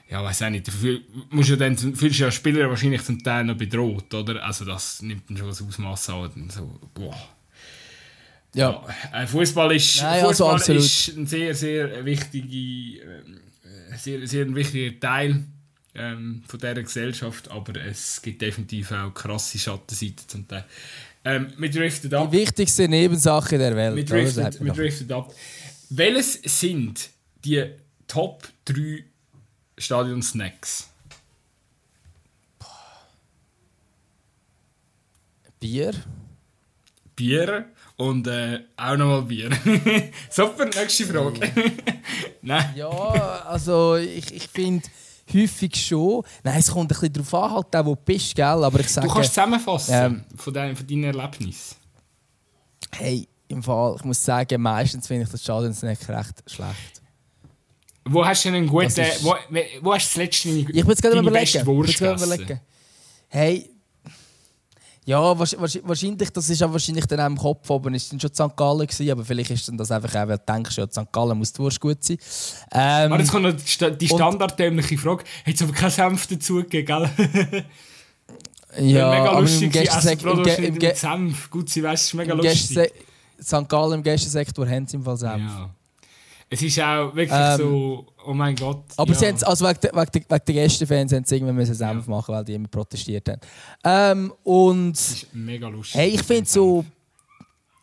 ja, weiß auch nicht, dafür musst du dann, fühlst du ja Spieler wahrscheinlich zum Teil noch bedroht, oder? Also das nimmt dann schon das Ausmaß an, so, boah. Ja. ja Fußball ist, Nein, Fußball also ist ein sehr, sehr wichtige ähm, sehr, sehr ein wichtiger Teil ähm, von dieser Gesellschaft, aber es gibt definitiv auch krasse Schattenseiten zum Teil. Ähm, wir driften ab.
Die wichtigste Nebensache der Welt.
Wir driften, wir driften ab. Welches sind die Top 3 Stadion-Snacks?
Bier.
Bier und äh, auch nochmal Bier. [laughs] Super, nächste Frage. [laughs]
Nein. Ja, also ich, ich finde häufig schon. Nein, es kommt ein bisschen darauf an, halt, wo du bist, gell? Aber ich sage,
du kannst zusammenfassen ähm, von, dein, von deinen Erlebnissen.
Hey, im Fall, ich muss sagen, meistens finde ich das Stadionsnack recht schlecht.
Wo hast du denn einen guten... Wo, wo hast du das letzte
ich jetzt gerade überlegen. Wurst überlegen. Hey, ja, wahrscheinlich, das ist ja wahrscheinlich dann auch im Kopf oben, ist dann schon St. Gallen gewesen, aber vielleicht ist dann das einfach auch, weil du denkst, ja, St. Gallen muss die Wurst gut sein.
Ähm, aber jetzt kommt noch die standarddämliche Frage, hat es aber keinen Senf dazugegeben, gell? [laughs]
ja,
mega lustig,
im Gästesek...
Im Senf, gut, sie weiss, es ist mega lustig.
St. Gallen im Gästesektor haben sie im Fall Senf. Ja.
Es ist auch wirklich ähm, so, oh mein Gott.
Aber ja. sie haben also wegen, wegen, wegen der Gästefans haben sie irgendwann müssen Senf ja. machen, weil die immer protestiert haben. Ähm, und das
ist mega lustig.
Hey, ich finde so,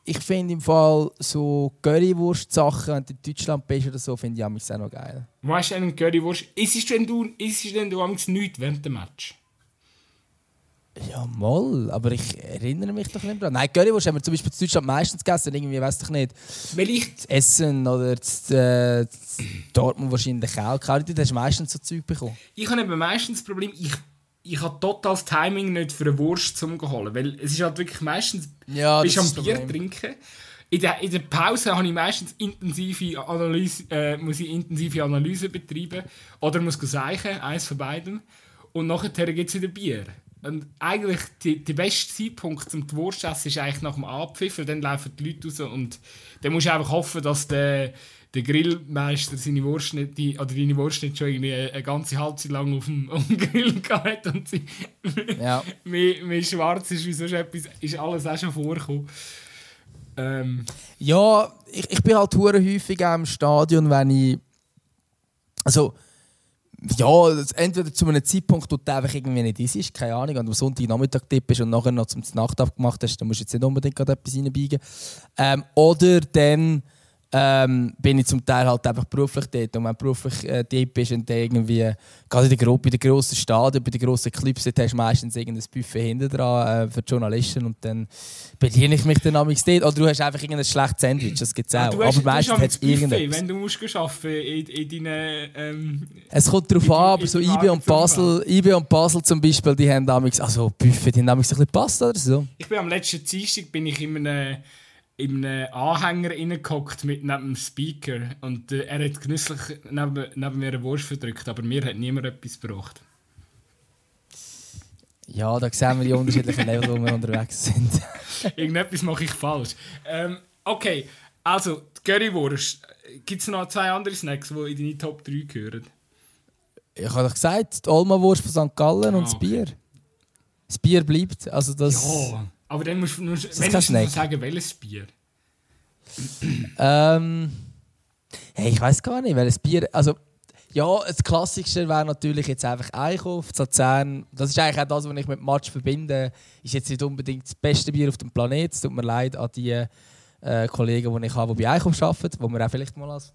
ich finde im Fall so Currywurst-Sachen, wenn du in Deutschland bist oder so, finde ich auch noch geil.
Hast du einen Currywurst? Ist es denn du, ist es denn du nichts während dem Match?
Ja, mal, aber ich erinnere mich doch nicht dran. Nein, Currywurst haben wir zum Beispiel in Deutschland meistens gegessen, irgendwie, weiß ich nicht. Das Essen oder das, äh, das Dortmund wahrscheinlich auch. Klar, du hast meistens so Zeug bekommen.
Ich habe eben meistens das Problem, ich, ich habe total das Timing nicht für eine Wurst zum holen, weil es ist halt wirklich meistens...
Ja,
bist am Bier trinken. In der, in der Pause habe ich meistens intensive Analyse, äh, muss ich intensive Analyse betreiben oder muss sagen, eins von beiden. Und nachher gibt es wieder Bier. Und eigentlich die, der beste Zeitpunkt zum Wurst essen ist eigentlich nach dem Abpfiff, weil dann laufen die Leute raus und dann musst du einfach hoffen, dass der, der Grillmeister seine Wurst nicht, die, oder deine Wurst nicht schon irgendwie eine ganze Halbzeit lang auf dem, [laughs] auf dem Grill gehabt und sie [laughs] ja. mehr, mehr schwarz ist, wie sonst etwas, ist alles auch schon vorgekommen. Ähm.
Ja, ich, ich bin halt häufig im Stadion, wenn ich also ja, entweder zu einem Zeitpunkt, wo du einfach irgendwie nicht ist, keine Ahnung, wenn du am Sonntagnachmittag tippst und nachher noch zum Nacht abgemacht hast, dann musst du jetzt nicht unbedingt gerade etwas reinbiegen. Ähm, oder dann ähm, bin ich zum Teil halt einfach beruflich dort. Und wenn du beruflich äh, dort bist und irgendwie, gerade in der Gruppe, in den grossen Stadien, bei den grossen Clips, dort hast du meistens irgendein Buffet hinten dran äh, für die Journalisten und dann bediene ich mich dann amigs dort. Oder du hast einfach irgendein schlechtes Sandwich, das gibt es
Ah,
auch.
du hast,
Aber meistens hat es irgendetwas.
wenn du musst arbeiten in, in deinen... Ähm,
Es kommt darauf an, aber so IB und. Basel, IB und Basel zum Beispiel, die haben damals, also Buffet, die haben damals ein bisschen Pasta oder so.
ich bin am letzten Dienstag bin ich in einem, in einem Anhänger reingehockt mit neben dem Speaker und äh, er hat genüsslich neben, neben mir eine Wurst verdrückt, aber mir hat niemand etwas gebracht.
Ja, da sehen wir die unterschiedlichen Level, wo wir unterwegs sind. [laughs]
Irgendetwas mache ich falsch. Ähm, okay, also die Currywurst. Gibt es noch zwei andere Snacks, die in deine Top 3 gehören?
Ich habe doch gesagt, die Olma-Wurst von St. Gallen und
Ah,
das
okay.
Bier. Das Bier bleibt. Also das,
Ja, aber dann musst du nur, sagen, welches Bier.
Ähm, hey, ich weiß gar nicht, welches Bier. Also, ja, das Klassischste wäre natürlich jetzt einfach Eichhof, Luzern. Das ist eigentlich auch das, was ich mit Match verbinde. Ist jetzt nicht unbedingt das beste Bier auf dem Planeten. Es tut mir leid an die äh, Kollegen, die ich habe, die bei Eichhof arbeiten, wo wir auch vielleicht mal als,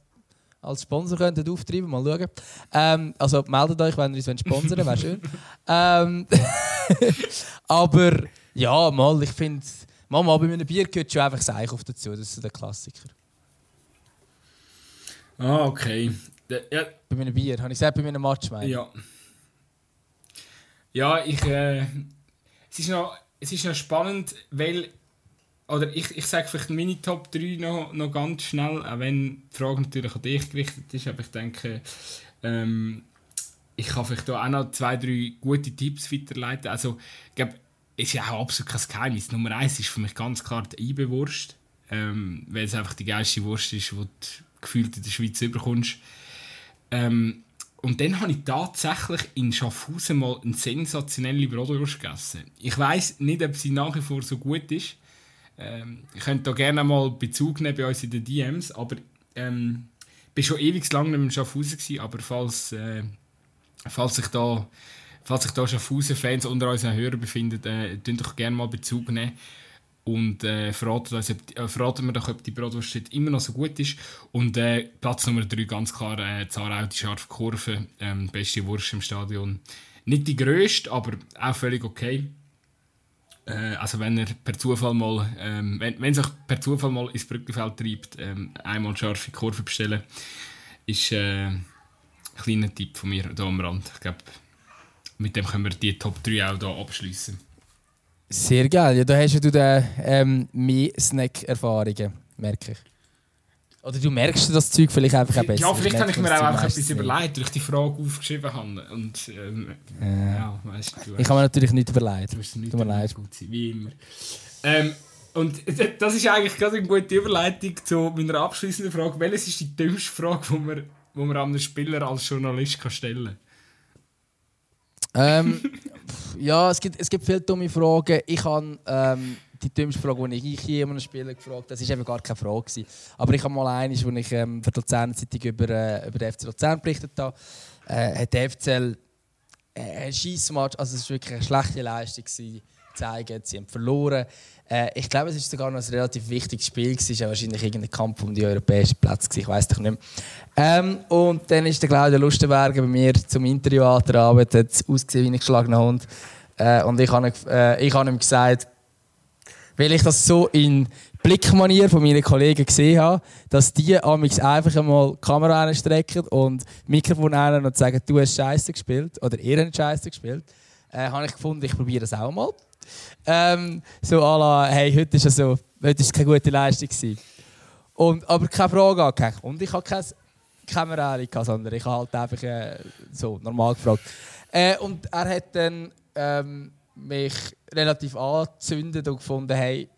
als Sponsor könnten auftreiben mal schauen. Ähm, also meldet euch, wenn ihr uns sponsern wollt, wäre schön. [laughs] ähm, [laughs] aber ja, mal, ich finde, mal, mal bei einem Bier gehört schon einfach das Eichhof dazu. Das ist der Klassiker.
Ah, okay. Ja,
Bei meinem Bier, habe ich gesagt, bei meinem Match, meine.
Ja. Ja, ich. Äh, es, ist noch, es ist noch spannend, weil. Oder ich, ich sage vielleicht meine Top 3 noch, noch ganz schnell, auch wenn die Frage natürlich an dich gerichtet ist, aber ich denke, ähm, ich kann vielleicht auch noch zwei, drei gute Tipps weiterleiten. Also, ich glaube, ist ja auch absolut kein Geheimnis. Nummer eins ist für mich ganz klar die IB-Wurst, ähm, weil es einfach die geilste Wurst ist, die du gefühlt in der Schweiz überkommst. Ähm, und dann habe ich tatsächlich in Schaffhausen mal eine sensationelle Bratwurst gegessen. Ich weiß nicht, ob sie nach wie vor so gut ist. Ähm, ich könnte da gerne mal Bezug nehmen bei uns in den DMs, aber ähm, ich war schon ewig lang nicht mehr in Schaffhausen, gewesen, aber falls, äh, falls sich da falls sich da Schaffhausen-Fans unter unseren Hörern befinden, äh, doch gerne mal Bezug nehmen und äh, verraten, uns, äh, mir doch, ob die Bratwurst immer noch so gut ist. Und äh, Platz Nummer 3 ganz klar äh, Zarau, die scharfe Kurve, ähm, beste Wurst im Stadion. Nicht die grösste, aber auch völlig okay. Äh, also wenn er per Zufall mal, ähm, wenn, wenn sich per Zufall mal ins Brückenfeld treibt, ähm, einmal scharfe Kurve bestellen, ist äh, ein kleiner Tipp von mir hier am Rand. Ich glaube, mit dem können wir die Top 3 auch hier abschließen.
Sehr geil. Ja, da hast ja du dann, ähm, mehr Snack-Erfahrungen, merke ich. Oder du merkst das Zeug vielleicht einfach auch besser.
Ja, vielleicht habe ich mir auch einfach etwas überlegt, weil ich die Frage aufgeschrieben habe. Und ähm,
Ja.
ja, weißt du,
Ich kann mir natürlich nicht überlegen.
du musst nicht
Tut mir leid.
gut sein, wie immer. Ähm, und das ist eigentlich gerade eine gute Überleitung zu meiner abschließenden Frage. Welches ist die dümmste Frage, die man, die man einem Spieler als Journalist kann stellen kann?
Ähm, ja, es gibt, es gibt viele dumme Fragen. Ich habe ähm, die dümmste Frage, die ich je einem Spieler gefragt habe, das war gar keine Frage. Gewesen. Aber ich habe mal eine, als ich ähm, für die Luzerner Zeitung über, äh, über den FC Luzern berichtet habe, äh, hat der FCL äh, ein Scheissmatch, also es war wirklich eine schlechte Leistung gewesen, zeigen, sie haben verloren. Äh, ich glaube, es war sogar noch ein relativ wichtiges Spiel, es war ja wahrscheinlich irgendein Kampf um die europäischen Plätze, ich weiß doch nicht mehr. Ähm, und dann ist der Claudia Lustenberger bei mir zum Interview angetrabt, hat ausgesehen wie ein geschlagener Hund. Äh, und ich habe, äh, habe ihm gesagt, weil ich das so in Blickmanier von meinen Kollegen gesehen habe, dass die amix einfach einmal die Kamera einstrecken und Mikrofon ein und sagen, du hast Scheiße gespielt oder ihr habt Scheiße gespielt, äh, habe ich gefunden, ich probiere das auch mal. Ähm, so à hey, heute ist es so, heute ist keine gute Leistung. Und, aber keine Frage angehängt. Und ich habe keine Kamera sondern ich habe halt einfach äh, so normal gefragt. Äh, und er hat dann ähm, mich relativ angezündet und gefunden, hey,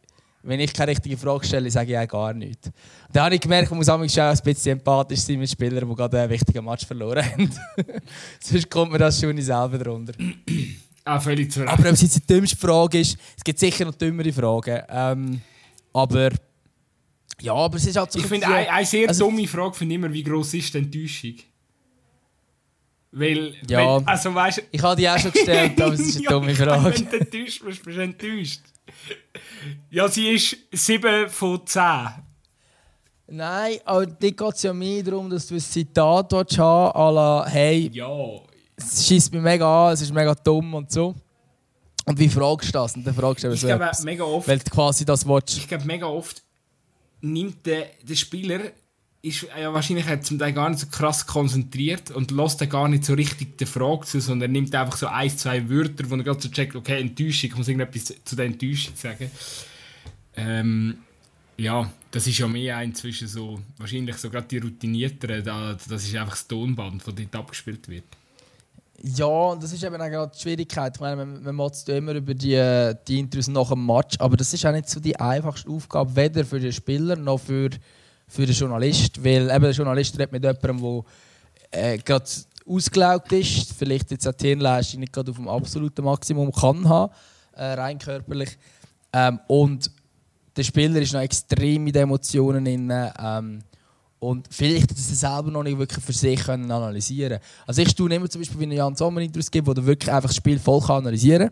wenn ich keine richtige Frage stelle, sage ich auch gar nichts. Und dann habe ich gemerkt, man muss schon ein bisschen empathisch sein mit Spielern, die gerade einen wichtigen Match verloren haben. [laughs] Sonst kommt mir das schon selber drunter.
Ah, völlig zu Recht.
Aber ob es jetzt die dümmste Frage ist, es gibt sicher noch dümmere Fragen. Ähm, aber ja, aber es ist halt so
ich finde, eine, eine sehr
also-
dumme Frage finde ich immer, wie groß ist die Enttäuschung? Weil,
Ja.
wenn, also weißt
Ich habe die auch schon gestellt, aber es ist eine [laughs]
Ja,
dumme Frage.
Wenn du enttäuscht bist, bist du enttäuscht. Ja, sie ist 7 von 10.
Nein, aber dir geht es ja mehr darum, dass du ein Zitat hast, à la, hey,
Ja,
es schießt mich mega an, es ist mega dumm und so. Und wie fragst du das? Und dann fragst du
ich
so
glaube
etwas.
mega oft,
Weil du quasi das willst.
ich glaube mega oft nimmt der, der Spieler ist ja wahrscheinlich zum Teil gar nicht so krass konzentriert und lässt dann gar nicht so richtig der Frage zu, sondern nimmt einfach so ein, zwei Wörter, wo er gerade so checkt, okay, Enttäuschung, ich muss irgendetwas zu der Enttäuschung sagen. Ähm, ja, das ist ja mehr inzwischen so, wahrscheinlich so gerade die Routinierteren, da, das ist einfach das Tonband, das dort abgespielt wird.
Ja, und das ist eben auch gerade die Schwierigkeit. Ich meine, man, man motzt immer über die, die Intros nach dem Match, aber das ist auch nicht so die einfachste Aufgabe, weder für den Spieler noch für, für den Journalist. Weil eben der Journalist redet mit jemandem, der äh, gerade ausgelaugt ist, vielleicht jetzt auch die Hirnleistung nicht gerade auf dem absoluten Maximum kann haben, äh, rein körperlich. Ähm, und der Spieler ist noch extrem mit Emotionen drin. Ähm, und vielleicht er es selber noch nicht wirklich für sich können analysieren Also ich tue immer zum Beispiel, wie einen Jan Sommer Interviews gibt, wo er wirklich einfach das Spiel voll kann analysieren.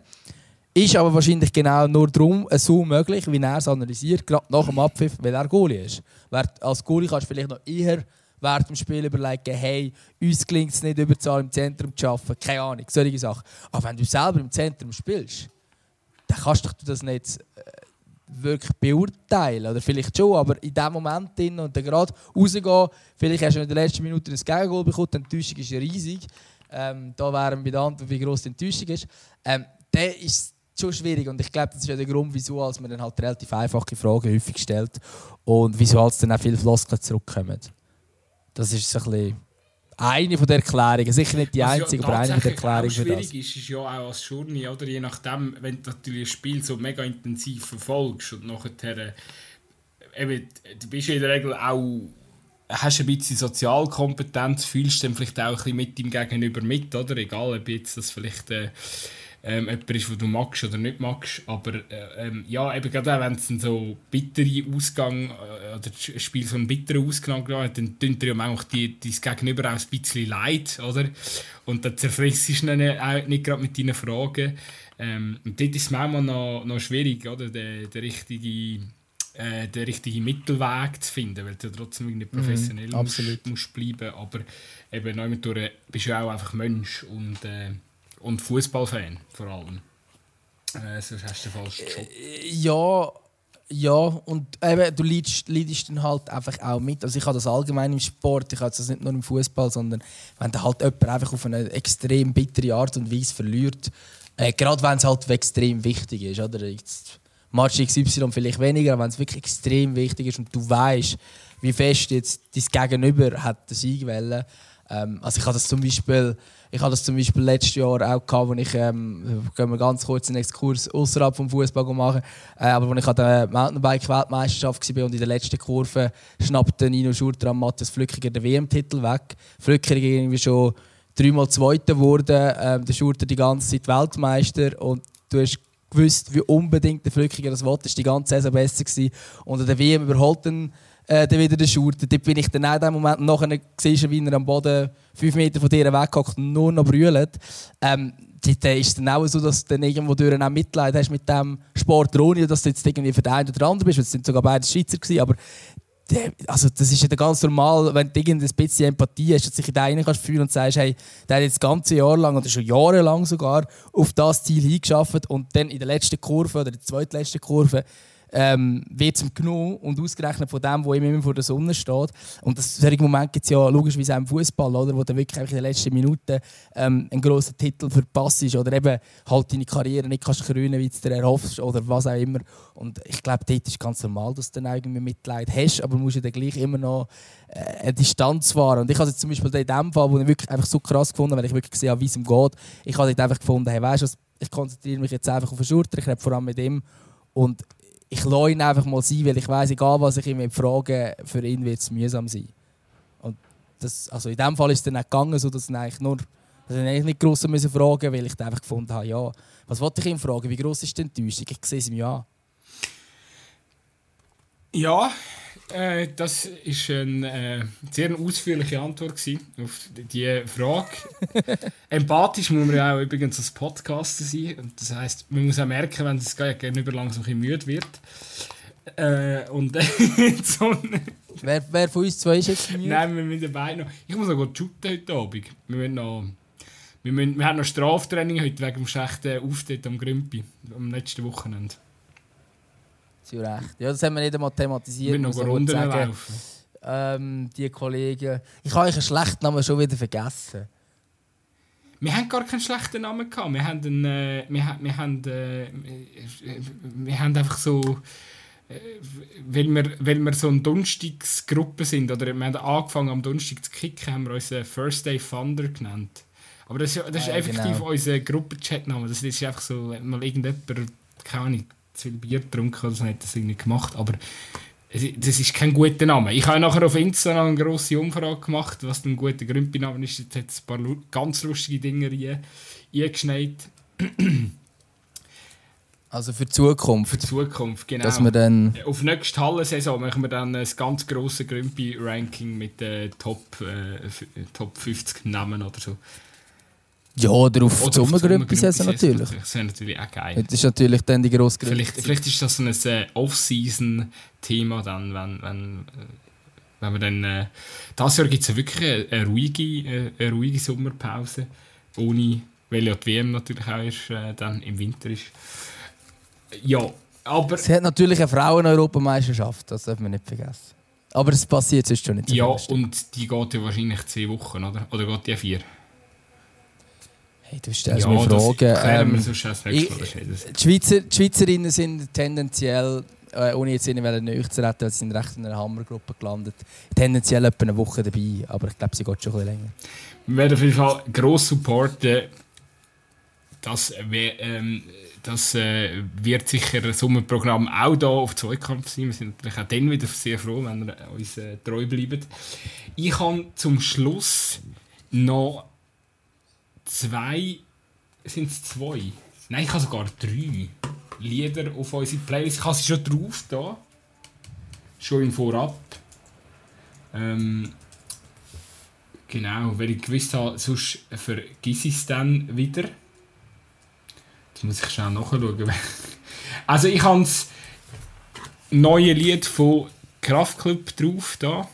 Ist aber wahrscheinlich genau nur darum so möglich, wie er es analysiert, gerade nach dem Abpfiff, weil er Goalie ist. Als Goalie kannst du vielleicht noch eher während dem Spiel überlegen, hey, uns gelingt es nicht, Überzahl im Zentrum zu schaffen. Keine Ahnung, solche Sachen. Aber wenn du selber im Zentrum spielst, dann kannst du das nicht äh, wirklich beurteilen. Oder vielleicht schon, aber in dem Moment drin und dann gerade rausgehen, vielleicht hast du in der letzten Minute ein Gegengol bekommen, die Enttäuschung ist riesig. Ähm, da wären der Antwort, wie groß die Enttäuschung ist. Ähm, dann ist schon schwierig und ich glaube, das ist ja der Grund, wieso als man dann halt relativ einfache Fragen häufig stellt und wieso als dann auch viele Floskeln zurückkommen. Das ist so ein bisschen eine von der Erklärungen. Sicher nicht die einzige,
ja
aber eine von der Erklärungen für das.
schwierig ist, ist ja auch als Journey, oder? Je nachdem, wenn du natürlich ein Spiel so mega intensiv verfolgst und nachher äh, eben, du bist ja in der Regel auch hast ein bisschen Sozialkompetenz, fühlst dann vielleicht auch ein bisschen mit dem Gegenüber mit, oder? Egal, ob jetzt das vielleicht äh, ähm, jemand ist, den du magst oder nicht magst. Aber äh, ähm, ja, eben gerade auch, wenn es dann so bittere Ausgang äh, oder das Spiel so einen bitteren Ausgang hat, dann tut dir ja manchmal die, dein Gegenüber auch ein bisschen leid, oder? Und dann zerfrisst du ihn auch nicht gerade mit deinen Fragen. Ähm, und dort ist es manchmal noch, noch schwierig, oder? Der, der richtige äh, den richtigen Mittelweg zu finden, weil du ja trotzdem irgendwie professionell musst,
absolut.
musst bleiben aber eben neu durch bist du ja auch einfach Mensch und, äh, und Fußballfan vor allem. Äh, sonst hast du den falschen Job.
Ja, ja, und eben, du leidest, leidest dann halt einfach auch mit. Also ich habe das allgemein im Sport, ich habe das nicht nur im Fußball, sondern wenn da halt jemand einfach auf eine extrem bittere Art und Weise verliert, äh, gerade wenn es halt extrem wichtig ist, oder? Jetzt, Match XY vielleicht weniger, aber wenn es wirklich extrem wichtig ist und du weißt, wie fest jetzt dein Gegenüber hat den Sieg wollen. Ähm, also ich habe das zum Beispiel, ich habe das zum Beispiel letztes Jahr auch gehabt, wo ich, ähm, gehen wir ganz kurz einen Exkurs außerhalb vom Fußball machen, äh, aber wo ich an der Mountainbike-Weltmeisterschaft war und in der letzten Kurve schnappte Nino Schurter am Matthias Flückiger den WM-Titel weg. Flückiger irgendwie schon dreimal Zweiter geworden, ähm, der Schurter die ganze Zeit Weltmeister und du hast gewusst, wie unbedingt der Flückiger das wollte, ist die ganze Saison besser gewesen. Und der WM überholt dann, äh, dann wieder der Schurter. Dort bin ich dann in dem Moment nachher gesehen, wie er am Boden fünf Meter von dir weghockt und nur noch brüllt. Ähm, dort ist es dann auch so, dass du dann irgendwo durch auch Mitleid hast mit dem Sport, ohne dass du jetzt irgendwie für den einen oder anderen bist. Es sind sogar beide Schweizer gewesen, aber also das ist ja ganz normal, wenn du irgendein bisschen Empathie hast, dass du dich in den einen kannst fühlen und sagst, hey, der hat jetzt das ganze Jahr lang oder schon jahrelang sogar auf das Ziel hingeschafft und dann in der letzten Kurve oder der zweitletzten Kurve ähm, wird ihm genommen und ausgerechnet von dem, wo immer vor der Sonne steht. Und das, solche Momente gibt es ja logischerweise auch im Fußball, oder, wo du wirklich in den letzten Minuten ähm, einen grossen Titel verpasst ist oder eben halt deine Karriere nicht kannst krönen, wie du dir erhoffst oder was auch immer. Und ich glaube, dort ist ganz normal, dass du dann irgendwie Mitleid hast, aber du musst ja dann gleich immer noch äh, eine Distanz wahren. Und ich habe es zum Beispiel in dem Fall, wo ich wirklich einfach so krass gefunden weil ich wirklich gesehen habe, wie es ihm geht, ich habe dort einfach gefunden, hey, weißt du ich konzentriere mich jetzt einfach auf den Schurter, ich rede vor allem mit ihm und ich lasse ihn einfach mal sein, weil ich weiß, egal was ich ihm frage, für ihn wird es mühsam sein. Und das, also in dem Fall ist es dann auch gegangen, so dass ich eigentlich nur dass ich eigentlich nicht gross müssen fragen weil ich einfach gefunden habe, ja, was wollte ich ihm fragen, wie groß ist die Enttäuschung? Ich sehe es ihm ja.
Ja, äh, das ist eine äh, sehr ausführliche Antwort auf die Frage. [laughs] Empathisch muss man ja auch übrigens als Podcaster sein. Und das heißt, man muss auch merken, wenn das gegenüber langsam ein bisschen müde wird. Äh, und [laughs] so,
wer, wer von uns zwei ist jetzt müde?
Nein, wir müssen beide noch... Ich muss noch shooten heute Abend. Wir müssen noch... Wir, müssen, wir haben noch Straftraining heute wegen dem schlechten Auftritt am Grümpi. Am letzten Wochenende.
Zu Recht. Ja, das haben wir nicht einmal thematisiert.
Wir noch Runden laufen.
Ähm, die Kollegen... Ich habe euch einen schlechten Namen schon wieder vergessen.
Wir haben gar keinen schlechten Namen gehabt. Wir haben, einen, äh, wir, wir, haben, äh, wir haben einfach so, äh, weil, wir, weil wir so eine Donnerstagsgruppe sind, oder wir haben angefangen am Donnerstag zu kicken, haben wir uns First Day Thunder genannt. Aber das, das ist ja, effektiv genau. unser Gruppenchat-Name. Das ist einfach so, mal irgendjemand, keine Ahnung, zu viel Bier getrunken oder so, hat das irgendwie gemacht. Aber das ist kein guter Name. Ich habe nachher auf Insta eine grosse Umfrage gemacht, was ein guter Grümpiname ist. Jetzt hat es ein paar ganz lustige Dinge eingeschneit.
Also für die Zukunft.
Für die Zukunft, genau.
Dass wir dann
Auf nächste Hallensaison machen wir dann ein ganz grosses Grümpi-Ranking mit den Top, äh, Top 50 Namen oder so.
Ja, oder auf die Sommergrüppis natürlich.
Das wäre natürlich auch geil.
Das ist natürlich dann die grosse
Vielleicht, vielleicht ist das so ein äh, Off-Season-Thema dann, wenn, wenn, äh, wenn wir dann... Äh, das Jahr gibt es ja wirklich eine, eine, ruhige, äh, eine ruhige Sommerpause, ohne... Weil ja die WM natürlich auch erst äh, dann im Winter ist. Ja, aber...
Es hat natürlich eine Frauen-Europameisterschaft, das darf man nicht vergessen. Aber es passiert sonst schon nicht
so Ja, und die geht ja wahrscheinlich zwei Wochen, oder? Oder geht die vier?
Hey, du stellst ja, mir Fragen.
Ähm, ich,
die, Schweizer, die Schweizerinnen sind tendenziell, äh, ohne jetzt ihnen näher zu retten, sie sind recht in einer Hammergruppe gelandet, tendenziell etwa eine Woche dabei, aber ich glaube, sie geht schon ein bisschen länger.
Wir werden auf jeden Fall gross supporten. Das, ähm, das äh, wird sicher ein Sommerprogramm auch hier auf Zweikampf sein. Wir sind natürlich auch dann wieder sehr froh, wenn ihr uns äh, treu bleibt. Ich habe zum Schluss noch zwei. Sind es zwei? Nein, ich habe sogar drei Lieder auf unsere Playlist. Ich habe sie schon drauf da. Schon im Vorab. Ähm, genau, weil ich gewusst habe, sonst vergiss ich es dann wieder. Jetzt muss ich schnell nachschauen. [laughs] also ich habe das neue Lied von Kraftclub drauf da.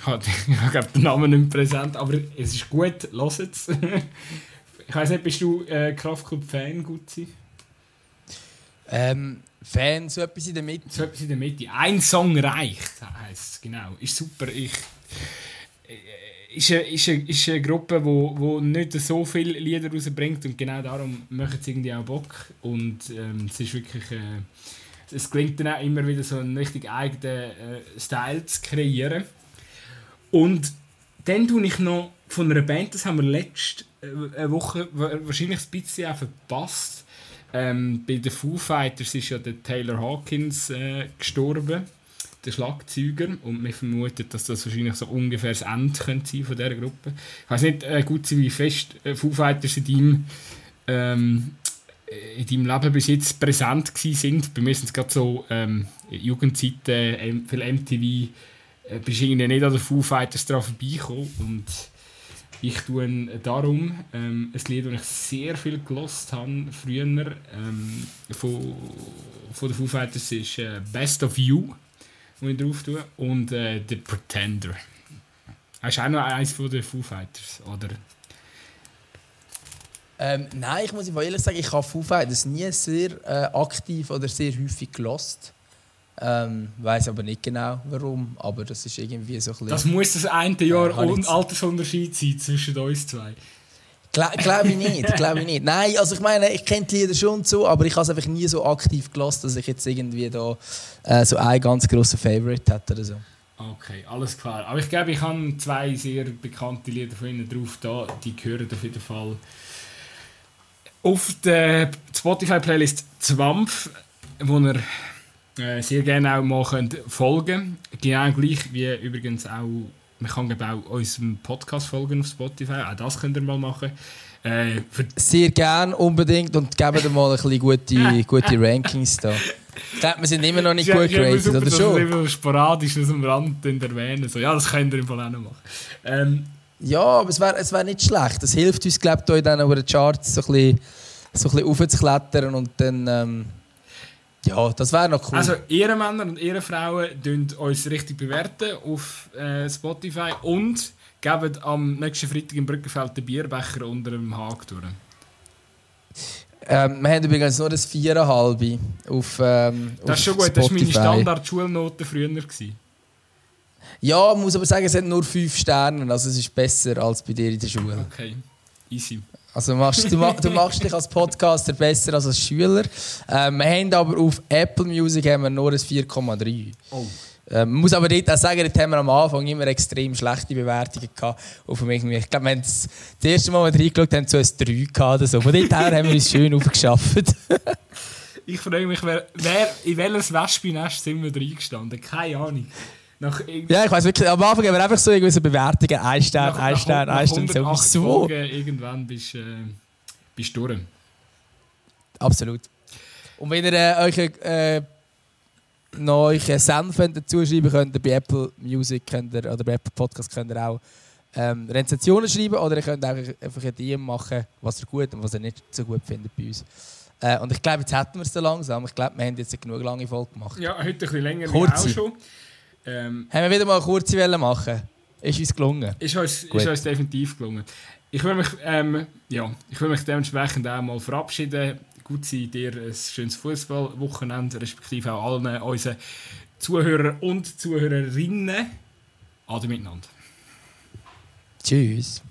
Ich habe, [laughs] den Namen nicht präsent, aber es ist gut, los es. [laughs] ich weiß nicht, bist du äh, Kraftclub-Fan, Gutzi?
Ähm, Fan, so etwas in der Mitte.
So etwas in der Mitte. Ein Song reicht, heisst es, genau. Ist super. Ich, äh, ist, eine, ist, eine, ist eine Gruppe, die wo, wo nicht so viele Lieder rausbringt und genau darum machen sie irgendwie auch Bock. Und ähm, es ist wirklich... Äh, es gelingt dann auch immer wieder so einen richtig eigenen äh, Style zu kreieren. Und dann tue ich noch von einer Band, das haben wir letzte äh, Woche wahrscheinlich ein bisschen auch verpasst. Ähm, bei den Foo Fighters ist ja der Taylor Hawkins äh, gestorben, der Schlagzeuger. Und wir vermuten, dass das wahrscheinlich so ungefähr das Ende könnte sein von dieser Gruppe. Ich weiß nicht, äh, gut, wie fest äh, Foo Fighters in deinem, ähm, in deinem Leben bis jetzt präsent sind. Bei mir sind es gerade so ähm, Jugendzeiten, viel MTV äh, bist irgendwie nicht an den Foo Fighters dran vorbeigekommen und ich tue darum ähm, ein Lied, das ich sehr viel gelost habe früher ähm, von, von den Foo Fighters ist äh, Best of You, wo ich drauf tue, und äh, The Pretender. Hast du auch noch eins von den Foo Fighters, oder?
Ähm, nein, ich muss ehrlich sagen, ich habe Foo Fighters nie sehr äh, aktiv oder sehr häufig gelost. Ähm, weiß aber nicht genau warum, aber das ist irgendwie so ein bisschen,
Das muss das eine Jahr äh, und Altersunterschied sein zwischen uns zwei.
Glaube glaub ich nicht, [laughs] glaube ich nicht. Nein, also ich meine, ich kenne die Lieder schon so, aber ich habe es einfach nie so aktiv gelassen, dass ich jetzt irgendwie da äh, so einen ganz grossen Favorite hätte oder so.
Okay, alles klar. Aber ich glaube, ich habe zwei sehr bekannte Lieder von Ihnen drauf da, die gehören auf jeden Fall auf der Spotify-Playlist Zwampf, wo er äh, sehr gerne auch mal könnt folgen Genau gleich wie übrigens auch, man kann auch unserem Podcast folgen auf Spotify, auch das könnt ihr mal machen. Äh,
sehr gerne, unbedingt und geben mal ein bisschen gute, [laughs] gute Rankings da. Ich glaube, wir sind immer noch nicht ja, gut geratet, super, oder schon?
Immer sporadisch aus dem Rand erwähnen. So, ja, das könnt ihr im Fall auch noch machen. Ähm,
ja, aber es wäre es wär nicht schlecht. Das hilft uns, glaube ich, in den Charts so ein bisschen, so ein bisschen aufzuklettern und dann... Ähm, Ja, das wäre noch cool.
Also, Ehrenmänner und Ehrenfrauen bewerten uns richtig bewerten auf äh, Spotify und geben am nächsten Freitag im Brückenfeld den Bierbecher unter dem Haag durch.
Ähm, wir haben übrigens nur das 4,5 auf ähm,
Das ist schon gut, Spotify. das war meine Standard-Schulnote früher. Gewesen.
Ja, ich muss aber sagen, es hat nur 5 Sterne, also es ist besser als bei dir in der Schule.
Okay, easy.
Also machst, du, du machst dich als Podcaster besser als als Schüler. Ähm, wir haben aber auf Apple Music haben wir nur ein 4,3. Oh. Ähm, muss aber dort auch sagen, dort haben wir am Anfang immer extrem schlechte Bewertungen gehabt. Auf mich. Ich glaube, wir haben das, das erste Mal, als wir reingeschaut haben, so ein 3 gehabt oder so. Von dort her haben wir uns schön aufgeschafft.
ich frage mich, wer, wer in welches Wespennest sind wir reingestanden? Keine Ahnung.
Nach ja, ich weiß wirklich, am Anfang haben wir einfach so irgendwelche Bewertungen, ein Stern, ein Stern, ein Stern.
So, so. irgendwann bist du äh, bist durch.
Absolut. Und wenn ihr äh, euch äh, noch euch Senf dazu schreiben könnt, bei Apple Music könnt ihr, oder bei Apple Podcast könnt ihr auch ähm, Rezensionen schreiben oder ihr könnt auch einfach ein DM machen, was ihr gut und was ihr nicht so gut findet bei uns. Äh, und ich glaube, jetzt hätten wir es so langsam. Ich glaube, wir haben jetzt eine genug lange Folge gemacht.
Ja, heute ein bisschen länger Kurze. auch schon.
Ähm, haben wir wieder mal eine kurze Welle machen? Ist uns gelungen?
Ist uns, ist uns definitiv gelungen. Ich will mich, ähm, ja, ich will mich dementsprechend auch mal verabschieden. Gut sein dir ein schönes Fußballwochenende, respektive auch allen unseren Zuhörern und Zuhörerinnen. Ade miteinander.
Tschüss.